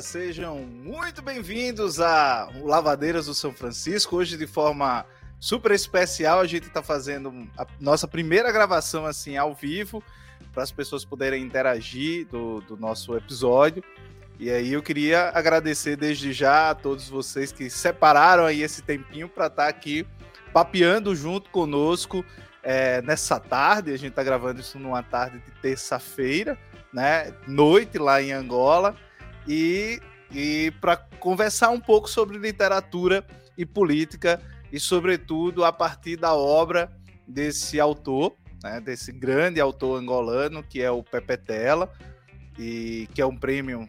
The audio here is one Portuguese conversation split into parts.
sejam muito bem-vindos a Lavadeiras do São Francisco. Hoje, de forma super especial, a gente está fazendo a nossa primeira gravação assim ao vivo, para as pessoas poderem interagir do, do nosso episódio. E aí eu queria agradecer desde já a todos vocês que separaram aí esse tempinho para estar tá aqui papeando junto conosco é, nessa tarde. A gente está gravando isso numa tarde de terça-feira né, noite lá em Angola, e, e para conversar um pouco sobre literatura e política, e sobretudo a partir da obra desse autor, né, desse grande autor angolano, que é o Pepe Tela, e que é um prêmio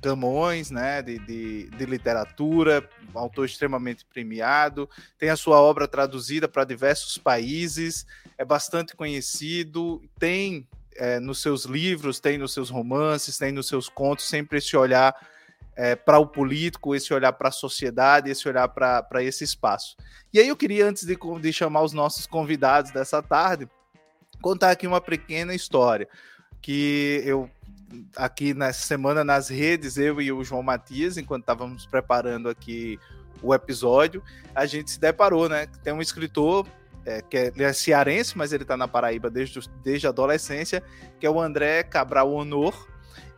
Camões, né, de, de, de, literatura, um autor extremamente premiado, tem a sua obra traduzida para diversos países, é bastante conhecido, tem é, nos seus livros, tem nos seus romances, tem nos seus contos, sempre esse olhar é, para o político, esse olhar para a sociedade, esse olhar para esse espaço. E aí eu queria, antes de, de chamar os nossos convidados dessa tarde, contar aqui uma pequena história que eu aqui nessa semana nas redes, eu e o João Matias, enquanto estávamos preparando aqui o episódio, a gente se deparou, né? Tem um escritor é, que é, ele é cearense, mas ele está na Paraíba desde, desde a adolescência, que é o André Cabral Honor.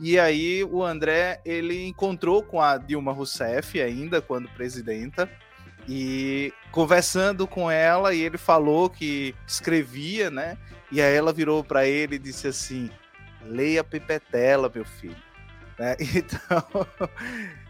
E aí o André ele encontrou com a Dilma Rousseff ainda quando presidenta e conversando com ela e ele falou que escrevia, né? E aí ela virou para ele e disse assim: leia Pepetela, meu filho. Né? Então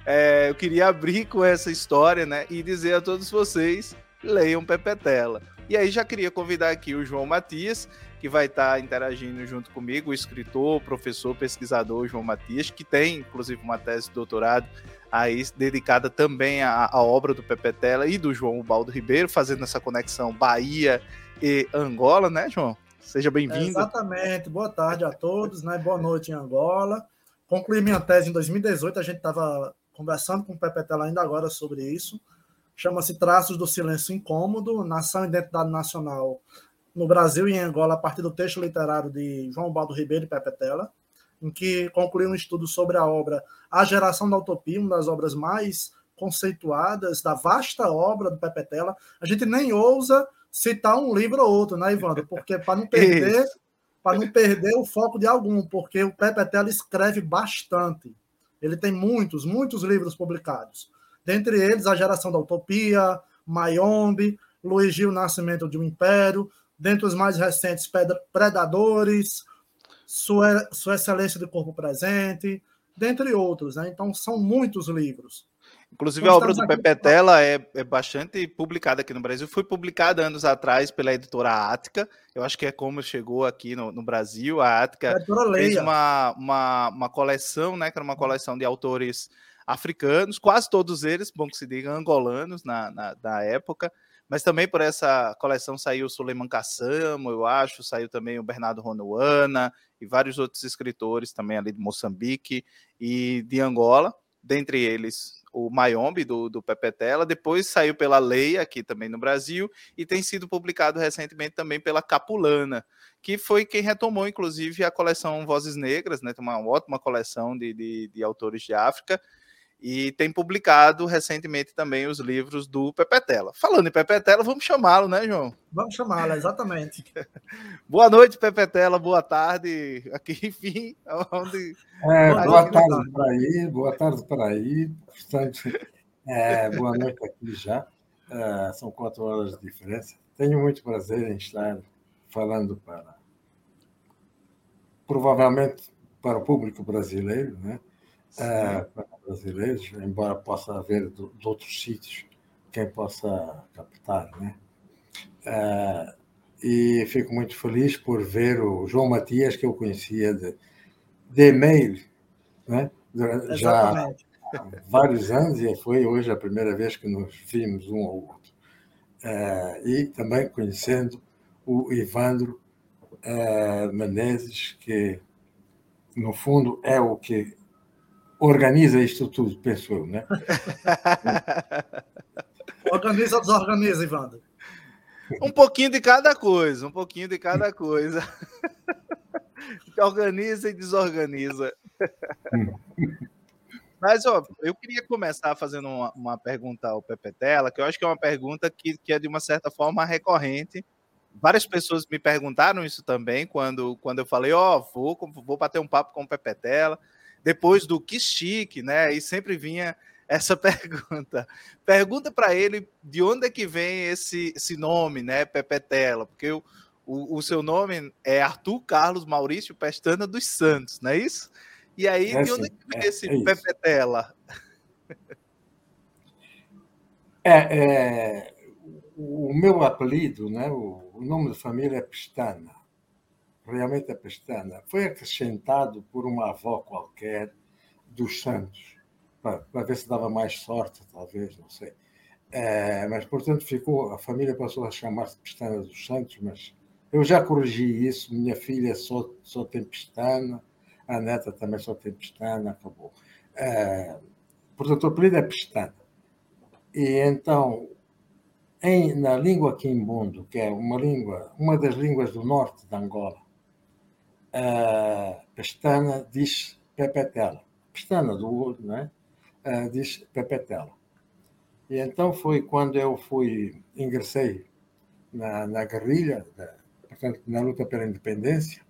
é, eu queria abrir com essa história, né? E dizer a todos vocês leiam Pepetela. E aí já queria convidar aqui o João Matias, que vai estar interagindo junto comigo, o escritor, professor, pesquisador João Matias, que tem inclusive uma tese de doutorado aí dedicada também à, à obra do Pepetela e do João Baldo Ribeiro, fazendo essa conexão Bahia e Angola, né, João? Seja bem-vindo. exatamente. Boa tarde a todos, né? Boa noite em Angola. Concluí minha tese em 2018, a gente estava conversando com o Pepetela ainda agora sobre isso chama-se Traços do Silêncio Incômodo, Nação e Identidade Nacional no Brasil e em Angola, a partir do texto literário de João Baldo Ribeiro e Pepe Tela, em que concluiu um estudo sobre a obra A Geração da Utopia, uma das obras mais conceituadas da vasta obra do Pepe Tela. A gente nem ousa citar um livro ou outro, né, Ivandro? Porque para não perder, para não perder o foco de algum, porque o Pepe Tela escreve bastante. Ele tem muitos, muitos livros publicados. Dentre eles, A Geração da Utopia, Mayombe, Luiz Gil, Nascimento de um Império, dentre os mais recentes, Predadores, Sua, Sua Excelência de Corpo Presente, dentre outros. Né? Então, são muitos livros. Inclusive, a obra do Pepe Tela é, é bastante publicada aqui no Brasil. Foi publicada anos atrás pela editora Ática. Eu acho que é como chegou aqui no, no Brasil. A Ática fez uma, uma, uma coleção, né? Que era uma coleção de autores africanos, quase todos eles, bom que se diga, angolanos na, na, na época, mas também por essa coleção saiu o Suleiman Kassamo, eu acho, saiu também o Bernardo Ronuana e vários outros escritores também ali de Moçambique e de Angola, dentre eles o Mayombe, do, do Pepetela, depois saiu pela Lei aqui também no Brasil, e tem sido publicado recentemente também pela Capulana, que foi quem retomou, inclusive, a coleção Vozes Negras, né? Tem uma ótima coleção de, de, de autores de África, e tem publicado recentemente também os livros do Pepetela. Falando em Pepetela, vamos chamá-lo, né, João? Vamos chamá-lo, exatamente. boa noite, Pepetela, boa tarde. Aqui, enfim, onde. É, boa, boa tarde para aí, boa tarde para aí. Portanto, é, boa noite aqui já. É, são quatro horas de diferença. Tenho muito prazer em estar falando para. Provavelmente para o público brasileiro, né? Para brasileiros, embora possa haver de outros sítios quem possa captar, né? É, e fico muito feliz por ver o João Matias, que eu conhecia de, de e-mail, né? já há vários anos, e foi hoje a primeira vez que nos vimos um ao outro. É, e também conhecendo o Ivandro é, Menezes, que, no fundo, é o que organiza isto tudo, penso eu, né? organiza ou desorganiza, Ivandro? Um pouquinho de cada coisa, um pouquinho de cada coisa. organiza e desorganiza. Mas, ó, eu queria começar fazendo uma, uma, pergunta ao Pepe Tela, que eu acho que é uma pergunta que, que é, de uma certa forma, recorrente. Várias pessoas me perguntaram isso também, quando, quando eu falei, ó, oh, vou, vou bater um papo com o Pepe Tela, depois do que chique, né? E sempre vinha essa pergunta. Pergunta para ele de onde é que vem esse, esse nome, né, Pepetela, porque o, o, o, seu nome é Arthur Carlos Maurício Pestana dos Santos, não é isso? E aí, é de onde é que vem é, esse é Pepetela? É, é, o meu apelido, né, o, o nome de família é Pestana. Realmente é Pestana. Foi acrescentado por uma avó qualquer dos Santos para ver se dava mais sorte, talvez, não sei. É, mas, portanto, ficou, a família passou a chamar-se Pestana dos Santos, mas eu já corrigi isso. Minha filha só, só tem pestana, a neta também só tem pestana, acabou. É, portanto, o apelido é pestana. E então, em, na língua quimbundo, que é uma língua, uma das línguas do norte de Angola, a pestana diz pepetela. Pestana do olho, não é? uh, diz Pepetela. E então foi quando eu fui, ingressei na, na guerrilha, portanto, na luta pela independência,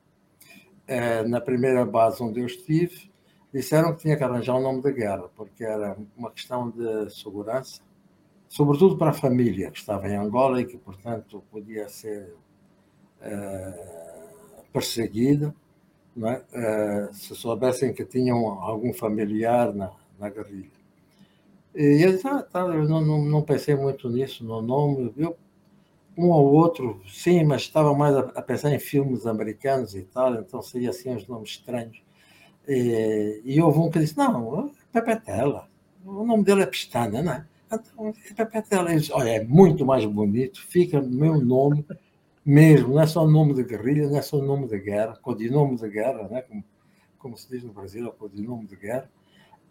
uh, na primeira base onde eu estive, disseram que tinha que arranjar um nome de guerra, porque era uma questão de segurança, sobretudo para a família que estava em Angola e que, portanto, podia ser uh, perseguida, é? uh, se soubessem que tinham algum familiar na, na guerrilha. E eu, ah, tá, eu não, não, não, pensei muito nisso, no nome. Eu, um ou outro, sim, mas estava mais a, a, pensar em filmes americanos e tal, então seria assim uns nomes estranhos. E, e houve um que disse: Não, é Pepetela. O nome dele é Pestana, não é? Então, é Pepetela. Eu disse, Olha, é muito mais bonito, fica meu nome mesmo, não é só nome de guerrilha, não é só nome de guerra, codinome de guerra, né? como, como se diz no Brasil, é codinome de guerra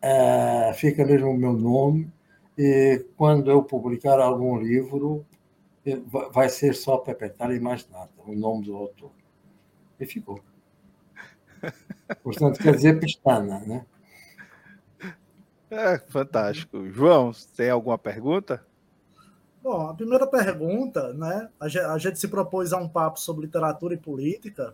uh, fica mesmo o meu nome, e quando eu publicar algum livro, eh, vai ser só Pepetal e mais nada, o nome do autor. E ficou. Portanto, quer dizer pestana, né? É, fantástico. João, tem alguma pergunta? Bom, a primeira pergunta, né? A gente se propôs a um papo sobre literatura e política.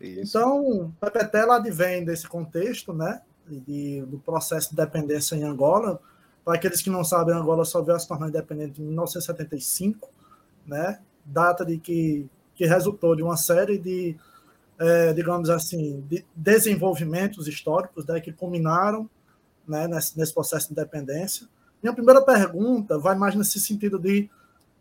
Isso. Então, Pepetela advém desse contexto, né? de, do processo de dependência em Angola. Para aqueles que não sabem, Angola só veio a se tornar independente em 1975, né? data de que, que resultou de uma série de, é, digamos assim, de desenvolvimentos históricos né, que culminaram né, nesse, nesse processo de independência. Minha primeira pergunta vai mais nesse sentido de,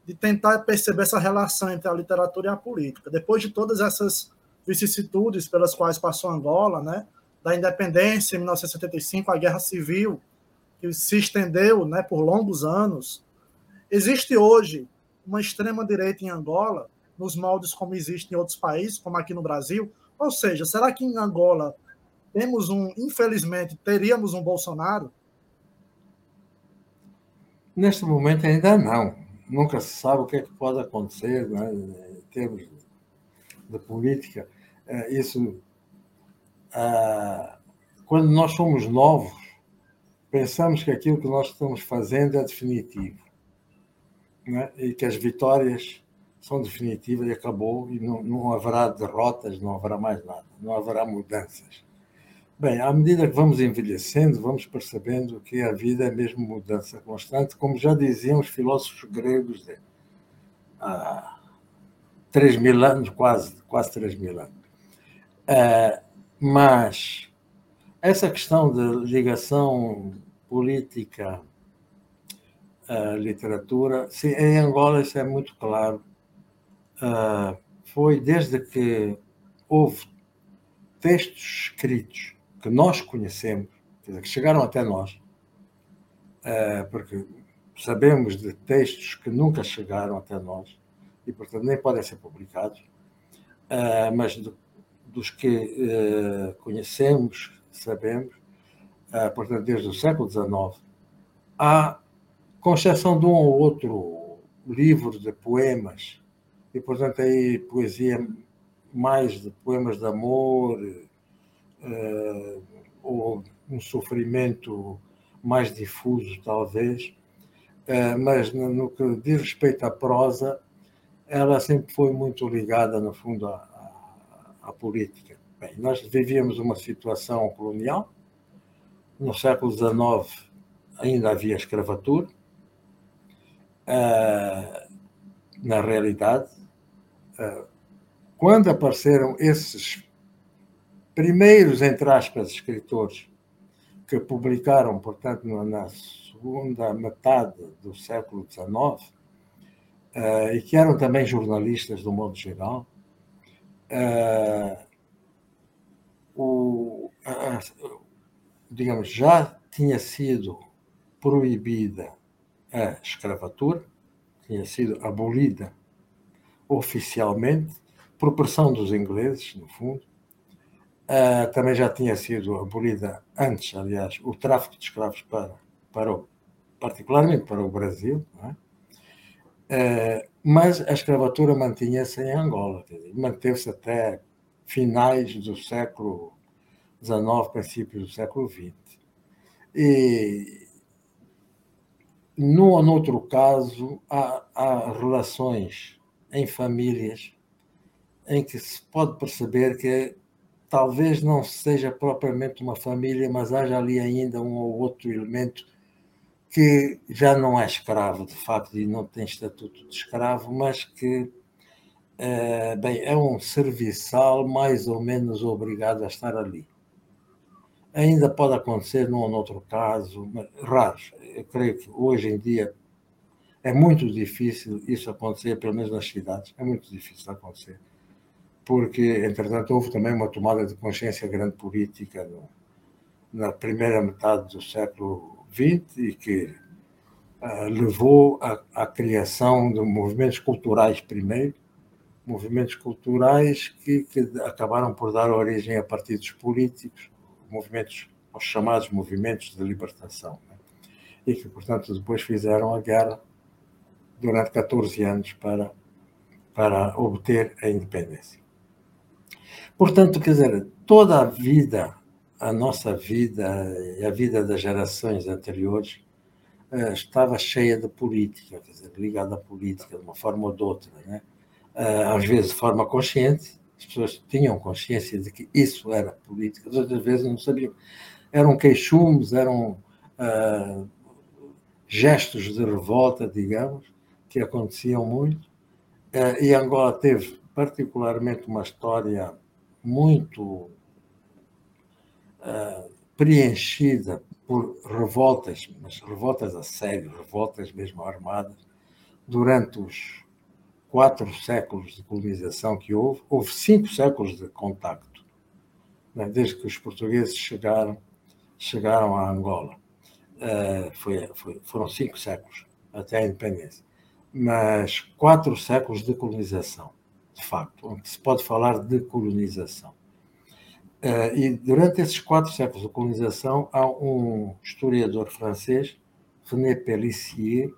de tentar perceber essa relação entre a literatura e a política. Depois de todas essas vicissitudes pelas quais passou Angola, né, da independência em 1975, a guerra civil, que se estendeu né, por longos anos. Existe hoje uma extrema-direita em Angola, nos moldes como existe em outros países, como aqui no Brasil? Ou seja, será que em Angola temos um, infelizmente, teríamos um Bolsonaro? Neste momento ainda não. Nunca se sabe o que é que pode acontecer né, em termos de política. É, isso ah, quando nós somos novos, pensamos que aquilo que nós estamos fazendo é definitivo né? e que as vitórias são definitivas e acabou e não, não haverá derrotas, não haverá mais nada, não haverá mudanças. Bem, à medida que vamos envelhecendo, vamos percebendo que a vida é mesmo mudança constante, como já diziam os filósofos gregos de, há 3 mil anos, quase, quase 3 mil anos. Ah, mas essa questão de ligação política à literatura, em Angola isso é muito claro. Uh, foi desde que houve textos escritos que nós conhecemos, dizer, que chegaram até nós, uh, porque sabemos de textos que nunca chegaram até nós e, portanto, nem podem ser publicados, uh, mas dos que uh, conhecemos, sabemos, portanto, desde o século XIX, há, com exceção de um ou outro livro de poemas, e, portanto, aí poesia mais de poemas de amor, uh, ou um sofrimento mais difuso, talvez, eh, mas no que diz respeito à prosa, ela sempre foi muito ligada, no fundo, à, à, à política. Bem, nós vivíamos uma situação colonial, no século XIX ainda havia escravatura, eh, na realidade, quando apareceram esses primeiros, entre aspas, escritores que publicaram, portanto, na segunda metade do século XIX, uh, e que eram também jornalistas, do modo geral, uh, o, digamos, já tinha sido proibida a escravatura, tinha sido abolida oficialmente, por pressão dos ingleses, no fundo, Uh, também já tinha sido abolida antes, aliás, o tráfico de escravos para, para o, particularmente para o Brasil, é? uh, mas a escravatura mantinha-se em Angola, manteve-se até finais do século XIX, princípios do século XX. E, num ou noutro caso, há, há relações em famílias em que se pode perceber que talvez não seja propriamente uma família, mas haja ali ainda um ou outro elemento que já não é escravo, de facto, e não tem estatuto de escravo, mas que é, bem, é um serviçal mais ou menos obrigado a estar ali. Ainda pode acontecer num ou noutro caso, mas raros. Eu creio que hoje em dia é muito difícil isso acontecer, pelo menos nas cidades, é muito difícil acontecer porque, entretanto, houve também uma tomada de consciência grande política no, na primeira metade do século XX e que uh, levou à, criação de movimentos culturais primeiro, movimentos culturais que, que, acabaram por dar origem a partidos políticos, movimentos, os chamados movimentos de libertação, né? e que, portanto, depois fizeram a guerra durante 14 anos para, para obter a independência. Portanto, quer dizer, toda a vida, a nossa vida e a vida das gerações anteriores eh, estava cheia de política, quer dizer, ligada à política de uma forma ou de outra, né? Eh, às vezes de forma consciente, as pessoas tinham consciência de que isso era política, outras vezes não sabiam. Eram queixumes, eram uh, gestos de revolta, digamos, que aconteciam muito. Uh, e Angola teve particularmente uma história muito uh, preenchida por revoltas, mas revoltas a sério, revoltas mesmo armadas, durante os quatro séculos de colonização que houve, houve cinco séculos de contacto, né? desde que os portugueses chegaram, chegaram a Angola. Uh, foi, foi, foram cinco séculos até a independência, mas quatro séculos de colonização de facto, onde se pode falar de colonização. Uh, e durante esses quatro séculos de colonização, há um historiador francês, René Pellissier.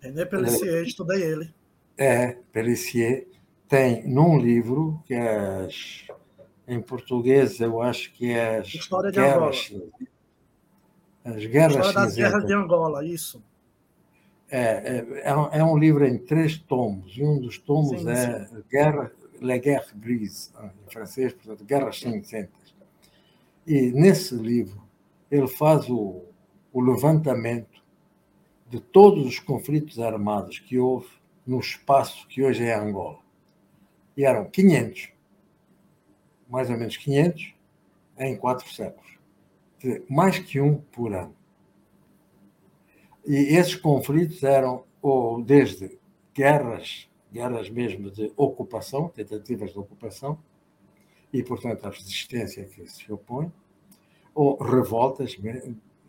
René Pellissier, uh, estudei ele. É, Pellissier, tem num livro, que é em português, eu acho que é as História de Angola. As guerras História das guerras de Angola, isso. É, é, é, um, é, um, livro em três tomos, e um dos tomos sim, é sim. Guerra, La Guerre Grise, em francês, portanto, Guerras Cinzentas. E nesse livro ele faz o, o levantamento de todos os conflitos armados que houve no espaço que hoje é Angola. E eram 500, mais ou menos 500, em quatro séculos. Mais que um por ano. E esses conflitos eram ou desde guerras, guerras mesmo de ocupação, tentativas de ocupação, e, portanto, a resistência que se opõe, ou revoltas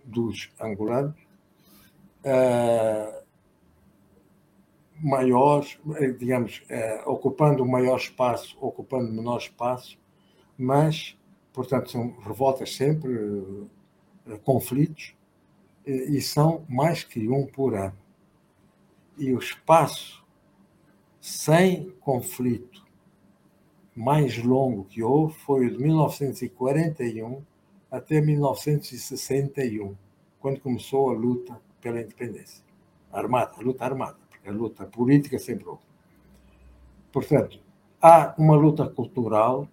dos angolanos, uh, maiores, digamos, uh, ocupando um maior espaço, ocupando menor espaço, mas, portanto, são revoltas sempre, uh, conflitos, e são mais que um por ano. E o espaço sem conflito mais longo que houve foi o de 1941 até 1961, quando começou a luta pela independência. Armada, a luta armada, porque a luta política sempre houve. Portanto, há uma luta cultural,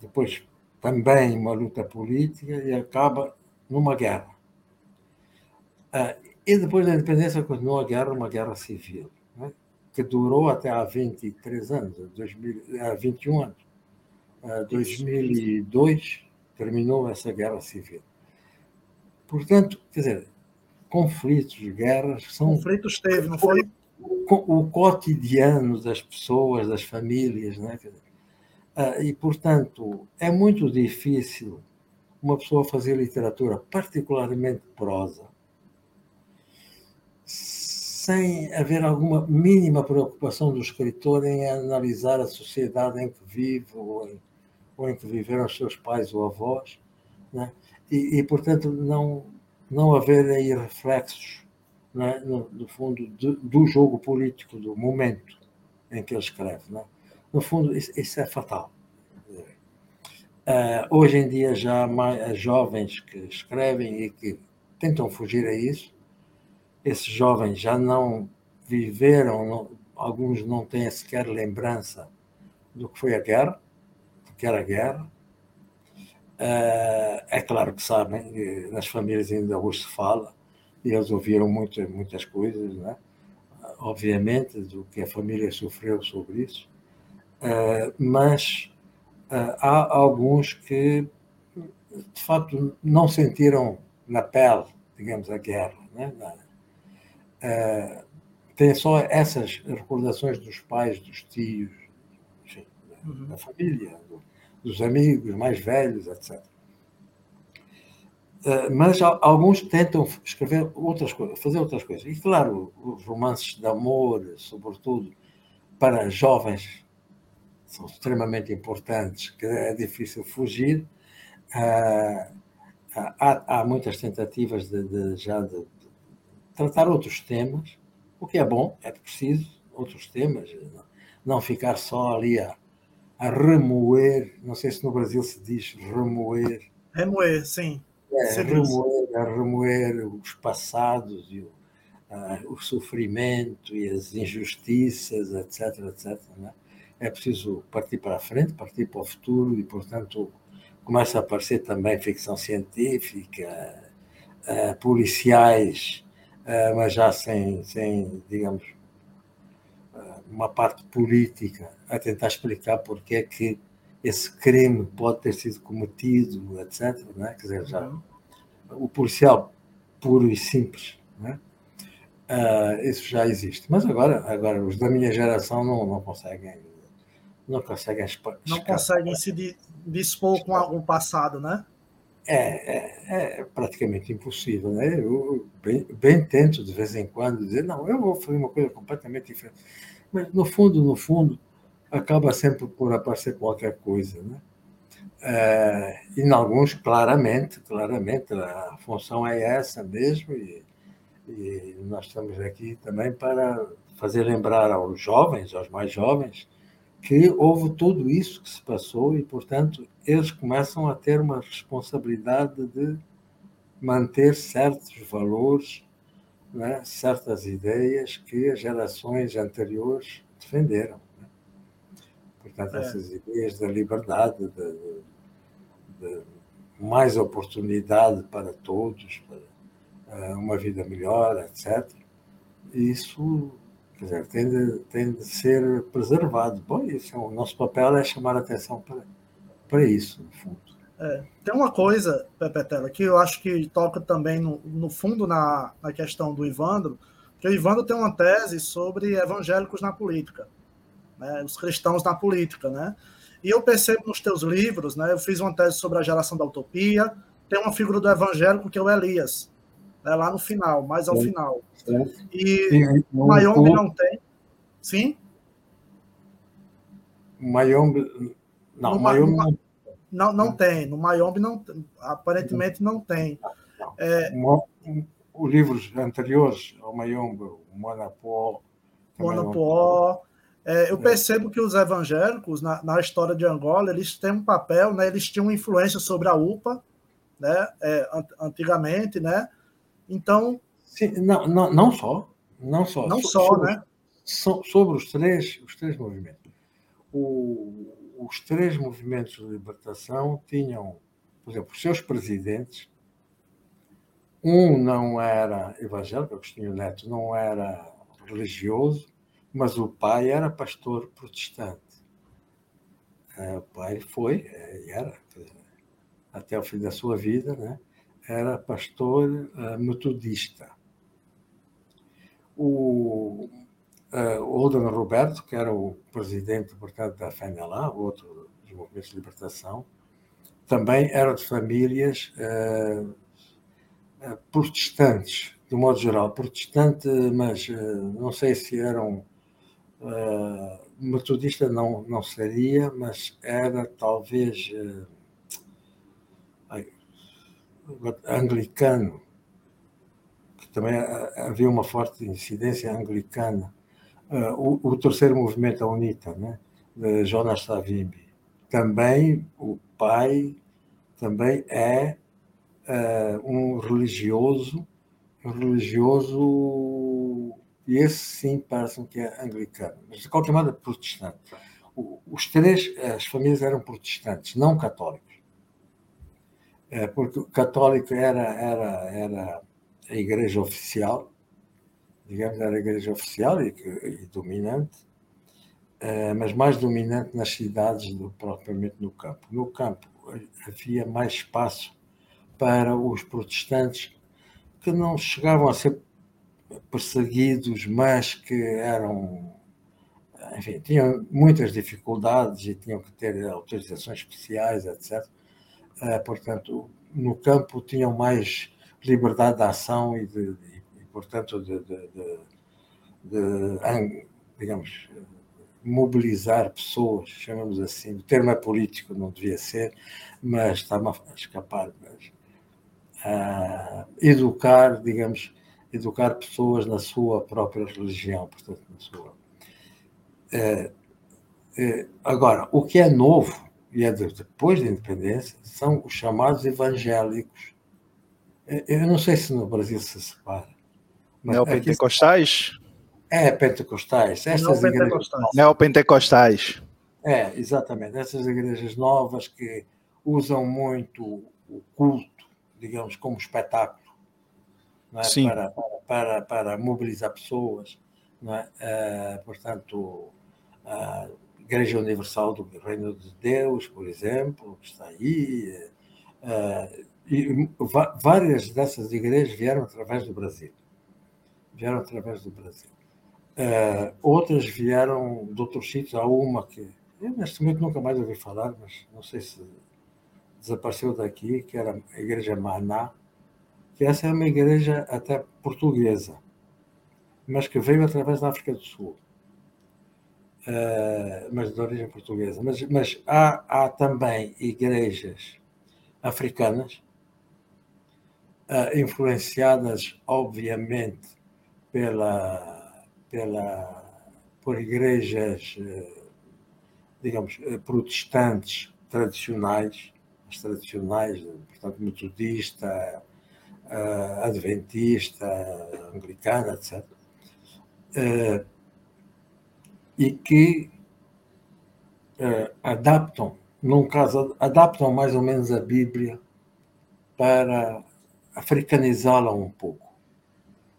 depois também uma luta política e acaba numa guerra. Ah, e depois da independência continua a guerra, uma guerra civil, né? que durou até há 23 anos, 2000, há 21 anos. Em 2002 terminou essa guerra civil. Portanto, quer dizer, conflitos, guerras são. Conflitos teve, não foi? O, o cotidiano das pessoas, das famílias, né? Ah, e, portanto, é muito difícil uma pessoa fazer literatura, particularmente prosa, sem haver alguma mínima preocupação do escritor em analisar a sociedade em que vive ou em, ou em que viveram os seus pais ou avós, né? e, e, portanto, não, não haver aí reflexos, né? no, no, fundo, do, do, jogo político, do momento em que ele escreve. Né? No fundo, isso, isso é fatal. Uh, hoje em dia já há mais, jovens que escrevem e que tentam fugir a isso, esses jovens já não viveram, não, alguns não têm sequer lembrança do que foi a guerra, do que era a guerra. Uh, é claro que sabem, nas famílias ainda hoje se fala, e eles ouviram muitas, muitas coisas, né? obviamente, do que a família sofreu sobre isso, uh, mas há alguns que, de facto, não sentiram na pele, digamos, a guerra. Né? Uh, tem só essas recordações dos pais, dos tios, enfim, uhum. da família, do, dos amigos mais velhos, etc. Uh, mas alguns tentam escrever outras coisas, fazer outras coisas. E, claro, os romances de amor, sobretudo para jovens, são extremamente importantes, que é difícil fugir. Uh, há, há, muitas tentativas de, de já de, tratar outros temas, o que é bom, é preciso outros temas, não ficar só ali a, a remoer, não sei se no Brasil se diz remoer. Remoer, sim. É, remoer, a remoer os passados e o, o sofrimento e as injustiças, etc, etc. Né? É preciso partir para a frente, partir para o futuro e, portanto, começa a aparecer também ficção científica, uh, policiais eh, mas já sem, sem digamos, eh, uma parte política a tentar explicar porque é que esse crime pode ter sido cometido, etc. Né? Quer dizer, já, uhum. o policial puro e simples, né? Uh, isso já existe. Mas agora, agora os da minha geração não, não conseguem não conseguem não conseguem se dispor com algum passado, né? É, é, é, praticamente impossível. Né? Eu bem, bem, tento, de vez em quando, dizer, não, eu vou fazer uma coisa completamente diferente. Mas, no fundo, no fundo, acaba sempre por aparecer qualquer coisa. Né? É, em alguns, claramente, claramente, a função é essa mesmo, e, e nós estamos aqui também para fazer lembrar aos jovens, aos mais jovens, que houve tudo isso que se passou e, portanto, eles começam a ter uma responsabilidade de manter certos valores, né, certas ideias que as gerações anteriores defenderam. Né? Portanto, é. essas ideias da liberdade, de, de, mais oportunidade para todos, para uh, uma vida melhor, etc. Isso Quer dizer, tem de, tem de ser preservado. Bom, isso, é o nosso papel é chamar a atenção para, para isso, no fundo. É, tem uma coisa, Pepetela, que eu acho que toca também no, no fundo na, na questão do Ivandro, que o Ivandro tem uma tese sobre evangélicos na política, né, os cristãos na política, né? E eu percebo nos teus livros, né? Eu fiz uma tese sobre a geração da utopia, tem uma figura do evangélico que é o Elias, né, lá no final, mais ao Sim. final. Sim. E o Mayombe não tem. Sim? Mayombe. Não, no, Mayombe não... não. Não tem. No Mayombe não, aparentemente não tem. Não. É... Os livros anteriores ao Mayombe, o Monapó. Monapó. É, eu percebo que os evangélicos, na, na, história de Angola, eles têm um papel, né, eles tinham influência sobre a UPA, né, é, antigamente, né? Então. Sim, não, não, não só. Não só. Não so, só, sobre, né? So, sobre os três, os três movimentos. O, os três movimentos de libertação tinham, por exemplo, os seus presidentes. Um não era evangélico, Agostinho Neto não era religioso, mas o pai era pastor protestante. É, o pai foi, é, era, até o fim da sua vida, né? Era pastor uh, metodista. O uh, Olden Roberto, que era o presidente, portanto, da FNLA, outro dos movimentos de libertação, também era de famílias uh, protestantes, de modo geral. Protestante, mas não sei se eram Uh, metodista não, não seria, mas era talvez uh, anglicano, que também havia uma forte incidência anglicana. Uh, o, o, terceiro movimento, a UNITA, né, de Jonas Savimbi, também o pai também é um religioso, um religioso e esse sim parece-me que é anglicano, mas de qualquer modo é protestante. Os três, as famílias eram protestantes, não católicos. É, porque o católico era, era, era a igreja oficial, digamos, era a igreja oficial e, e dominante, é, mas mais dominante nas cidades do propriamente no campo. No campo havia mais espaço para os protestantes que não chegavam a ser perseguidos, mas que eram, enfim, tinham muitas dificuldades e tinham que ter autorizações especiais, etc. Eh, portanto, no campo tinham mais liberdade de ação e, de, e portanto, de, de, de, digamos, mobilizar pessoas, chamamos assim. O termo é político, não devia ser, mas está-me a escapar. Mas, uh, educar, digamos, educar pessoas na sua própria religião, portanto, na sua. É, é, agora, o que é novo, e é depois da independência, são os chamados evangélicos. Eu não sei se no Brasil se separa. Neopentecostais? É, pentecostais. Estas Neopentecostais. Neopentecostais. É, exatamente. Essas igrejas novas que usam muito o culto, digamos, como espetáculo é? para, para, para, mobilizar pessoas. É? Uh, portanto, a Igreja Universal do Reino de Deus, por exemplo, que está aí. Uh, e várias dessas igrejas vieram através do Brasil. Vieram através do Brasil. Uh, outras vieram de outros sítios. Há uma que eu, neste momento, nunca mais ouvi falar, mas não sei se desapareceu daqui, que era a Igreja Maná, que essa é uma igreja até portuguesa, mas que veio através da África do Sul, uh, mas de origem portuguesa. Mas, mas há, há também igrejas africanas, uh, influenciadas, obviamente, pela, pela, por igrejas, uh, digamos, protestantes tradicionais, as tradicionais, portanto, metodista, adventista, anglicana, etc. E que uh, adaptam, num caso, adaptam mais ou menos a Bíblia para africanizá-la um pouco,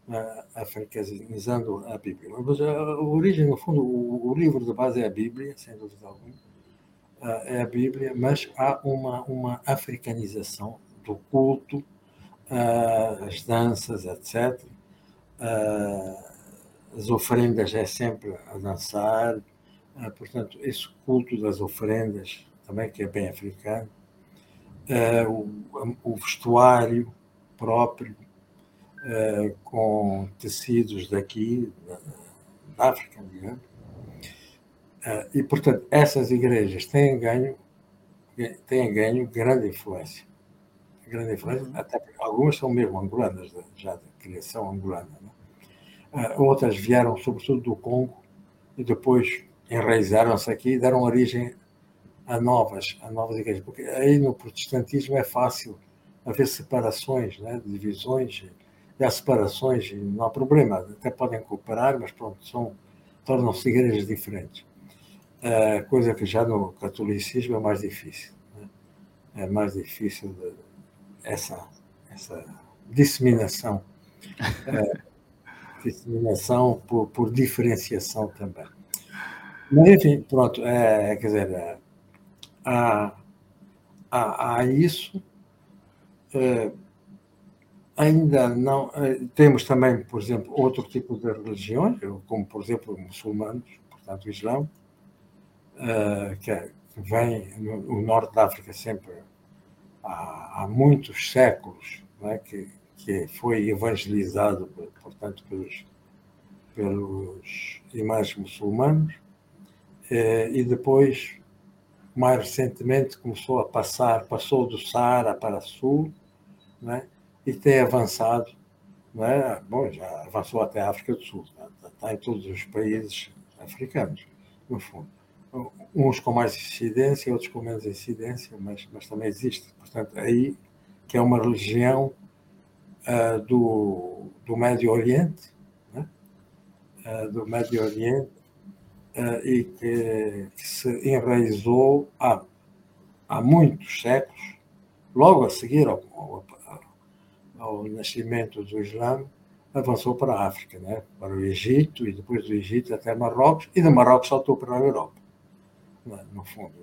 uh, africanizando a Bíblia. Mas a, a origem, no fundo, o, o, livro de base é a Bíblia, sem dúvida alguma, uh, é a Bíblia, mas há uma, uma africanização do culto as danças, etc. as ofrendas é sempre a dançar, uh, portanto, esse culto das ofrendas também, que é bem africano. O, o, vestuário próprio, com tecidos daqui, da, África, digamos. e, portanto, essas igrejas têm ganho, têm ganho grande influência grande influência, uhum. até algumas são mesmo angolanas, já de criação angolana. Né? Uh, outras vieram, sobretudo, do Congo e depois enraizaram-se aqui e deram origem a novas, a novas igrejas. Porque aí no protestantismo é fácil haver separações, né, divisões, e há separações, e não há problema, até podem cooperar, mas pronto, são, tornam-se igrejas diferentes. Uh, coisa que já no catolicismo é mais difícil. Né? É mais difícil essa, essa disseminação. Uh, disseminação por, por diferenciação também. Mas, enfim, pronto, é, quer dizer, é, há, há, há isso. É, ainda não. É, temos também, por exemplo, outro tipo de religiões, como, por exemplo, muçulmanos, portanto, o Islão, é, que, é, que vem no, no, norte da África sempre há, há muitos séculos, é, que, que foi evangelizado, portanto, pelos, pelos imãs muçulmanos, eh, e depois, mais recentemente, começou a passar, passou do Saara para sul, né? e tem avançado, né? bom, já avançou até a África do Sul, está, tá, tá em todos os países africanos, no fundo. Uns com mais incidência, outros com menos incidência, mas, mas também existe. Portanto, aí que é uma religião uh, do, do Médio Oriente, né? uh, do Médio Oriente, uh, e que, que, se enraizou há, há muitos séculos, logo a seguir ao, ao, ao nascimento do Islã, avançou para a África, né? para o Egito, e depois do Egito até Marrocos, e do Marrocos saltou para a Europa, né? no fundo.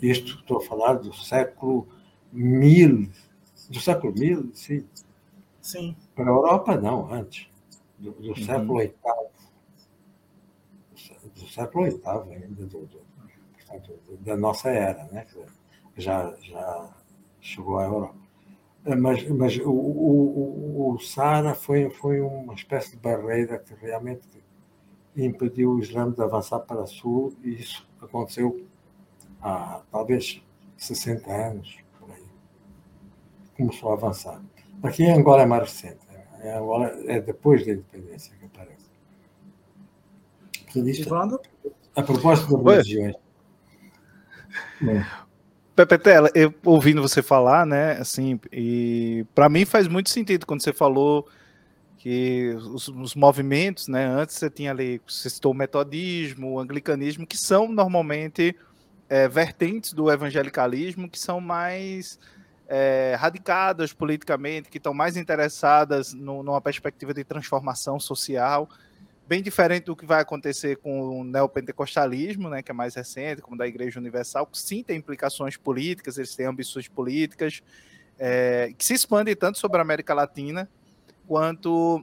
Isto estou a falar do século mil, do século mil, sim. Sim. Para a Europa, não, antes, do, do uhum. século VIII do século VIII ainda, do, do, portanto, da nossa era, né? já, já chegou à Europa. Mas, mas o, o, o Sara foi, foi uma espécie de barreira que realmente impediu o Islã de avançar para o sul, e isso aconteceu há talvez 60 anos, por aí. Começou a avançar. Aqui em Angola é mais recente, em Angola é depois da independência que aparece. Ivan? A propósito das religiões. Pepe Tela, eu ouvindo você falar, né, assim, e para mim faz muito sentido quando você falou que os, os, movimentos, né, antes você tinha ali, você citou o metodismo, o anglicanismo, que são normalmente é, vertentes do evangelicalismo, que são mais é, radicadas politicamente, que estão mais interessadas no, numa perspectiva de transformação social bem diferente do que vai acontecer com o neopentecostalismo, né, que é mais recente, como da Igreja Universal, que sim tem implicações políticas, eles têm ambições políticas, é, que se expandem tanto sobre a América Latina quanto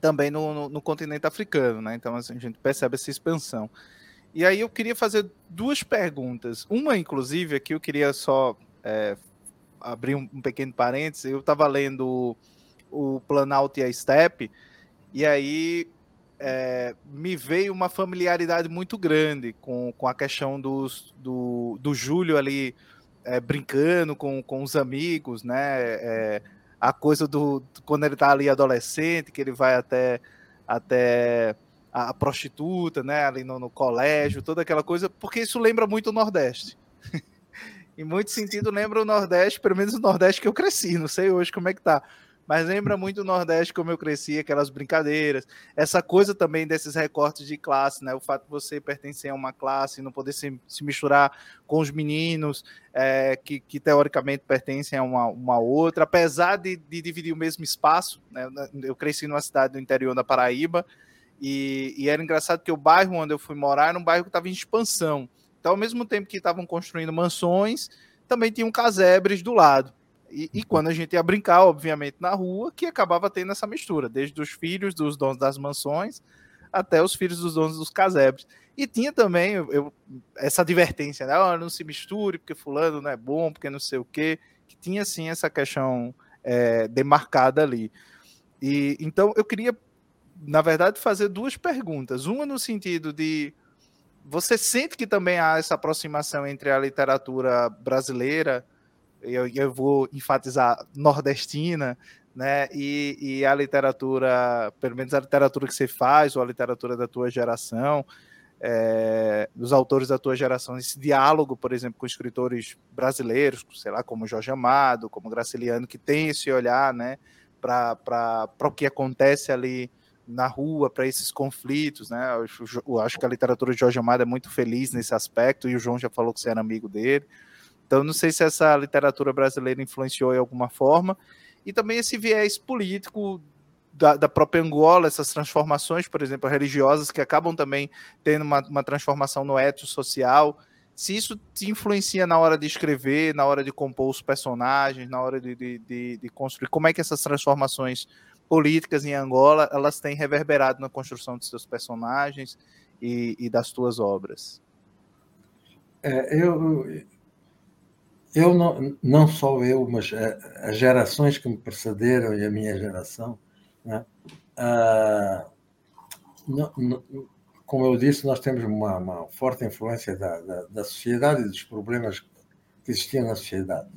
também no, no, no continente africano, né? Então assim, a gente percebe essa expansão. E aí eu queria fazer duas perguntas. Uma, inclusive, aqui eu queria só é, abrir um, um, pequeno parênteses. Eu estava lendo o, o Planalto e a Steppe, e aí é, me veio uma familiaridade muito grande com, com a questão dos, do, do Júlio ali é, brincando com, com os amigos, né? É, a coisa do quando ele está ali adolescente, que ele vai até, até a, a prostituta, né? Ali no, no, colégio, toda aquela coisa, porque isso lembra muito o Nordeste. em muito sentido, lembra o Nordeste, pelo menos o Nordeste que eu cresci, não sei hoje como é que tá mas lembra muito o Nordeste como eu cresci, aquelas brincadeiras, essa coisa também desses recortes de classe, né? O fato de você pertencer a uma classe não poder se, se misturar com os meninos é, que, que, teoricamente pertencem a uma, uma outra, apesar de, de, dividir o mesmo espaço, né? Eu cresci numa cidade do interior da Paraíba e, e era engraçado que o bairro onde eu fui morar era um bairro que estava em expansão. Então, ao mesmo tempo que estavam construindo mansões, também tinham casebres do lado. E, e, quando a gente ia brincar, obviamente, na rua, que acabava tendo essa mistura, desde os filhos dos donos das mansões até os filhos dos donos dos casebres. E tinha também eu, essa advertência, né? Oh, não se misture, porque fulano não é bom, porque não sei o quê. Que tinha, sim, essa questão é, demarcada ali. E Então, eu queria, na verdade, fazer duas perguntas. Uma no sentido de você sente que também há essa aproximação entre a literatura brasileira eu, eu vou enfatizar nordestina, né? E, e, a literatura, pelo menos a literatura que você faz, ou a literatura da tua geração, é, dos autores da tua geração, esse diálogo, por exemplo, com escritores brasileiros, sei lá, como Jorge Amado, como Graciliano, que tem esse olhar, né, para o que acontece ali na rua, para esses conflitos, né? Eu, acho que a literatura de Jorge Amado é muito feliz nesse aspecto, e o João já falou que você era amigo dele. Então, não sei se essa literatura brasileira influenciou em alguma forma, e também esse viés político da, da, própria Angola, essas transformações, por exemplo, religiosas, que acabam também tendo uma, uma transformação no ethos social. Se isso te influencia na hora de escrever, na hora de compor os personagens, na hora de, de, de, de construir, como é que essas transformações políticas em Angola elas têm reverberado na construção dos seus personagens e, e das tuas obras? É, eu, eu não, não só eu, mas as gerações que me precederam e a minha geração, né? Não, não, como eu disse, nós temos uma, uma forte influência da, da, da, sociedade e dos problemas que existiam na sociedade.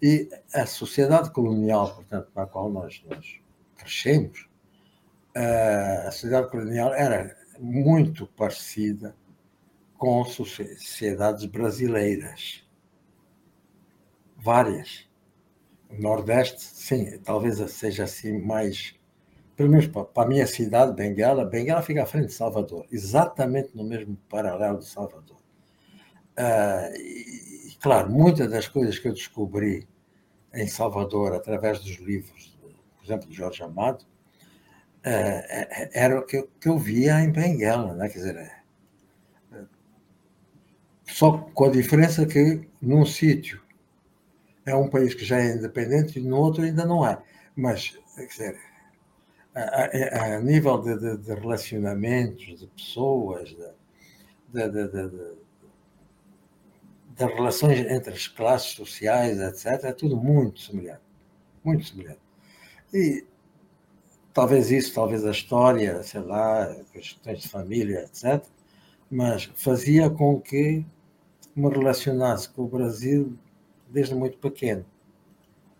E a sociedade colonial, portanto, na qual nós, nós crescemos, a sociedade colonial era muito parecida com sociedades brasileiras. Várias. O Nordeste, sim, talvez seja assim mais pelo menos para a minha cidade, Benguela, Benguela fica à frente de Salvador, exatamente no mesmo paralelo de Salvador. Uh, e, claro, muitas das coisas que eu descobri em Salvador através dos livros, exemplo, de Jorge Amado, uh, era o que eu, que eu via em Benguela, né? quer dizer, é, só com a diferença que num sítio é um país que já é independente e no outro ainda não é. Mas, quer dizer, a, a, nível de, de, de, relacionamentos, de pessoas, de, de, relações entre as classes sociais, etc., é tudo muito semelhante. Muito semelhante. E talvez isso, talvez a história, sei lá, questões de família, etc., mas fazia com que me relacionasse com o Brasil desde muito pequeno.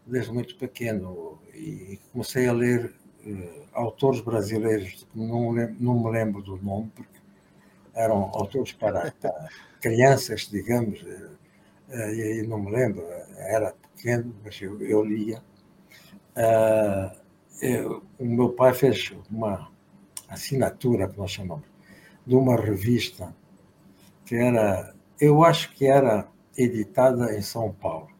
Desde muito pequeno. E comecei a ler eh, autores brasileiros, não, não me lembro do nome, porque eram autores para, para crianças, digamos, eh, e não me lembro, era pequeno, mas eu, eu lia. Eu, o meu pai fez uma assinatura, que nós chamamos, de uma revista que era, eu acho que era editada em São Paulo,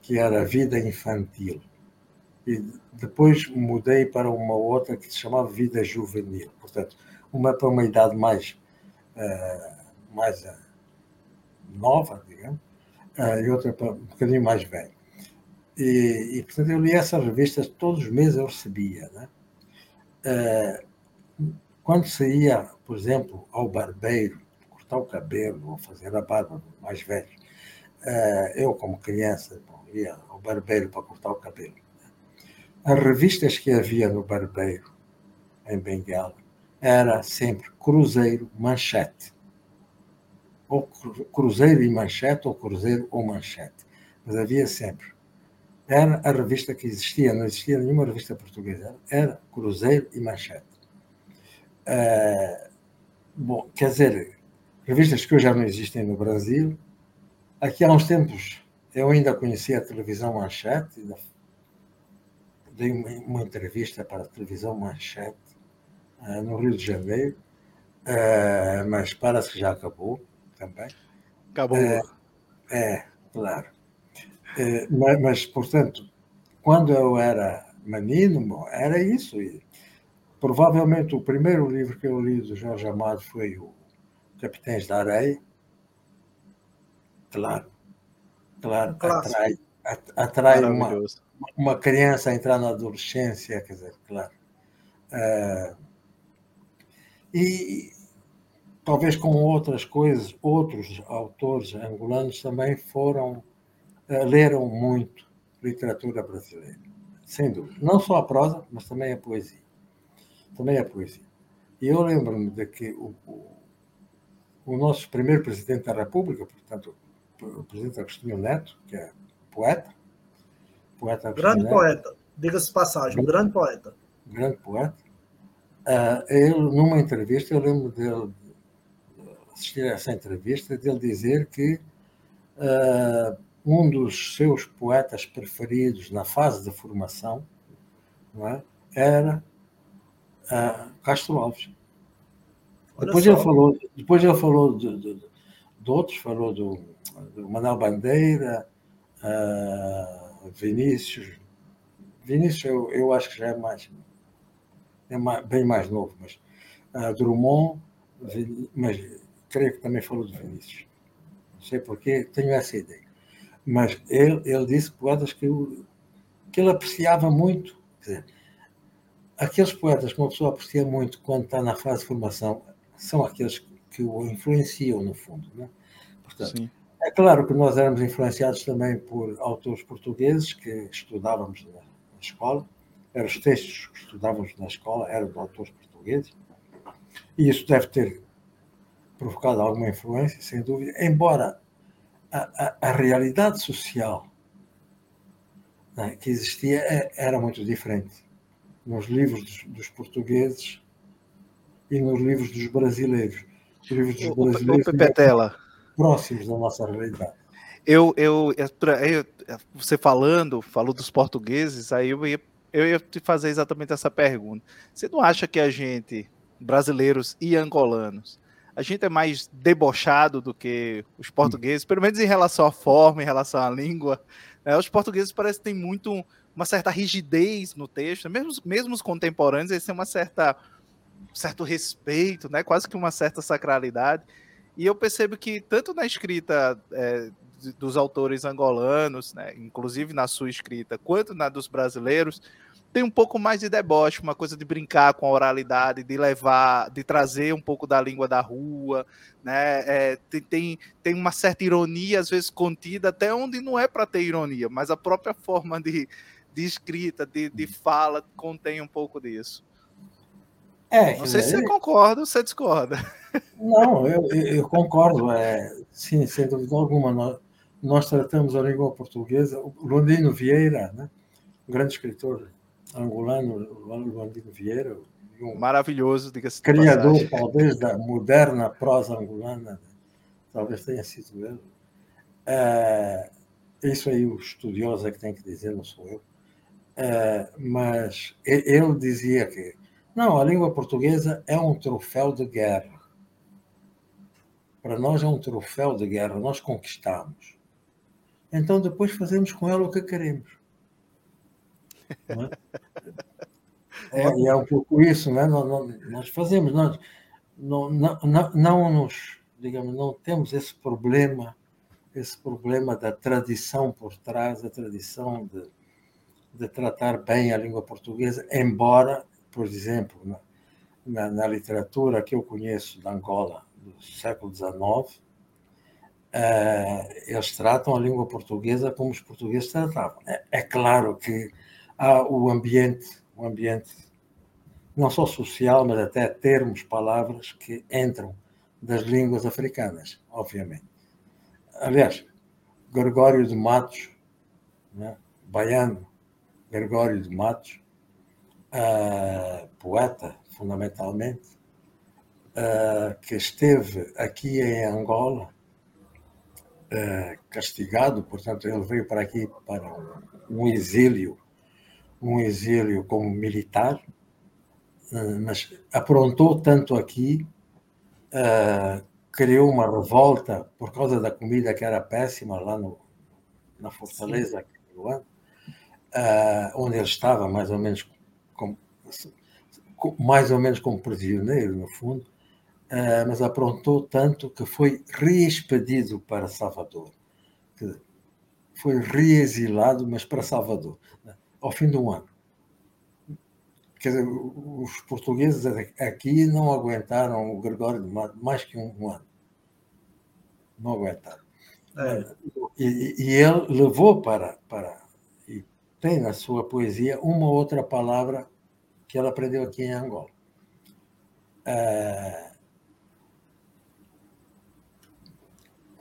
que era Vida Infantil e depois mudei para uma outra que se chamava Vida Juvenil, portanto, uma para uma idade mais, uh, mais nova, digamos, e outra para um bocadinho mais velha. E, e, portanto, eu li essas revistas todos os meses, eu recebia. Né? quando saía, por exemplo, ao barbeiro, cortar o cabelo ou fazer a barba mais velho, eu, como criança, bom, ia ao barbeiro para cortar o cabelo as revistas que havia no Barbeiro, em Benguela, era sempre Cruzeiro Manchete. Ou Cruzeiro e Manchete, ou Cruzeiro ou Manchete. Mas havia sempre. Era a revista que existia, não existia nenhuma revista portuguesa. Era Cruzeiro e Manchete. É, bom, quer dizer, revistas que hoje já não existem no Brasil. Aqui há uns tempos eu ainda conhecia a televisão Manchete, dei uma, entrevista para a televisão Manchete, uh, no Rio de Janeiro, uh, mas parece que já acabou também. Acabou. Uh, é, claro. Mas, mas, portanto, quando eu era menino, era isso. E, provavelmente o primeiro livro que eu li do Jorge Amado foi o Capitães da Areia. Claro, claro, atrai, atrai uma, uma criança a entrar na adolescência, quer dizer, claro. Uh, e talvez com outras coisas, outros autores angolanos também foram, leram muito literatura brasileira, sem dúvida. Não só a prosa, mas também a poesia. Também a poesia. E eu lembro-me de que o, o, o, nosso primeiro presidente da República, portanto, o presidente Agostinho Neto, que é poeta, poeta. Grande poeta, diga-se passagem, grande, grande poeta. Grande poeta. Uh, ele, numa entrevista, eu lembro dele assistir a essa entrevista, dele dizer que uh, um dos seus poetas preferidos na fase de formação é, era uh, Castro Alves. depois ele, falou, depois ele falou de, de, de outros, falou do, do Manuel Bandeira, uh, Vinícius. Vinícius eu, eu acho que já é mais, é mais, bem mais novo, mas uh, Drummond, mas creio que também falou de Vinícius. Não sei porquê, tenho essa ideia. Mas ele, ele disse poetas que, que ele apreciava muito. Dizer, aqueles poetas que uma pessoa aprecia muito quando está na fase de formação são aqueles que o influenciam, no fundo. Né? Portanto, Sim. é claro que nós éramos influenciados também por autores portugueses que estudávamos na, na escola, eram os textos que estudávamos na escola, eram de autores portugueses, e isso deve ter provocado alguma influência, sem dúvida, embora a, a, a realidade social né, que existia é, era muito diferente nos livros dos, dos, portugueses e nos livros dos brasileiros. Os livros dos brasileiros o, próximos da nossa realidade. Eu, eu, eu, você falando, falou dos portugueses, aí eu ia, eu ia te fazer exatamente essa pergunta. Você não acha que a gente, brasileiros e angolanos, a gente é mais debochado do que os portugueses, pelo menos em relação à forma, em relação à língua. Né? Os portugueses parecem têm muito uma certa rigidez no texto, mesmo, mesmo os contemporâneos, eles têm uma certa certo respeito, né? quase que uma certa sacralidade. E eu percebo que tanto na escrita é, dos autores angolanos, né, inclusive na sua escrita, quanto na dos brasileiros, tem um pouco mais de deboche, uma coisa de brincar com a oralidade, de levar, de trazer um pouco da língua da rua, né? É, tem, tem, tem, uma certa ironia, às vezes contida, até onde não é para ter ironia, mas a própria forma de, de escrita, de, de fala, contém um pouco disso. É, não sei se você concorda ou você discorda. Não, eu, eu concordo. É, sim, sem dúvida alguma. Nós, nós tratamos a língua portuguesa. O Londrino Vieira, né? um grande escritor angolano, Landino Vieira. Um Maravilhoso, diga-se Criador, talvez, da moderna prosa angolana, talvez tenha sido ele. É, isso aí o estudioso é que tem que dizer, não sou eu. É, mas ele dizia que não, a língua portuguesa é um troféu de guerra. Para nós é um troféu de guerra, nós conquistamos. Então depois fazemos com ela o que queremos. É? é, e é um pouco isso, né? nós, fazemos, nós não, não, não, nos, digamos, não temos esse problema, esse problema da tradição por trás, a tradição de, de tratar bem a língua portuguesa, embora, por exemplo, na, na, na literatura que eu conheço da Angola do século XIX, eh, eles tratam a língua portuguesa como os portugueses tratavam. É, é claro que há o ambiente, o ambiente não só social, mas até termos, palavras que entram das línguas africanas, obviamente. Aliás, Gregório de Matos, né, baiano Gregório de Matos, uh, poeta, fundamentalmente, uh, que esteve aqui em Angola, uh, castigado, portanto, ele veio para aqui para um exílio um exílio como militar, eh, mas aprontou tanto aqui, eh, criou uma revolta por causa da comida que era péssima lá no, na Fortaleza, aqui no Luanda, eh, onde ele estava mais ou menos como, mais ou menos como prisioneiro, no fundo, mas aprontou tanto que foi reexpedido para Salvador. Foi reexilado, mas para Salvador ao fim do ano. Quer dizer, os portugueses aqui não aguentaram o Gregório de Matos mais que um ano. Não aguentaram. É. E, e, ele levou para, para. E tem na sua poesia uma outra palavra que ela aprendeu aqui em Angola. É,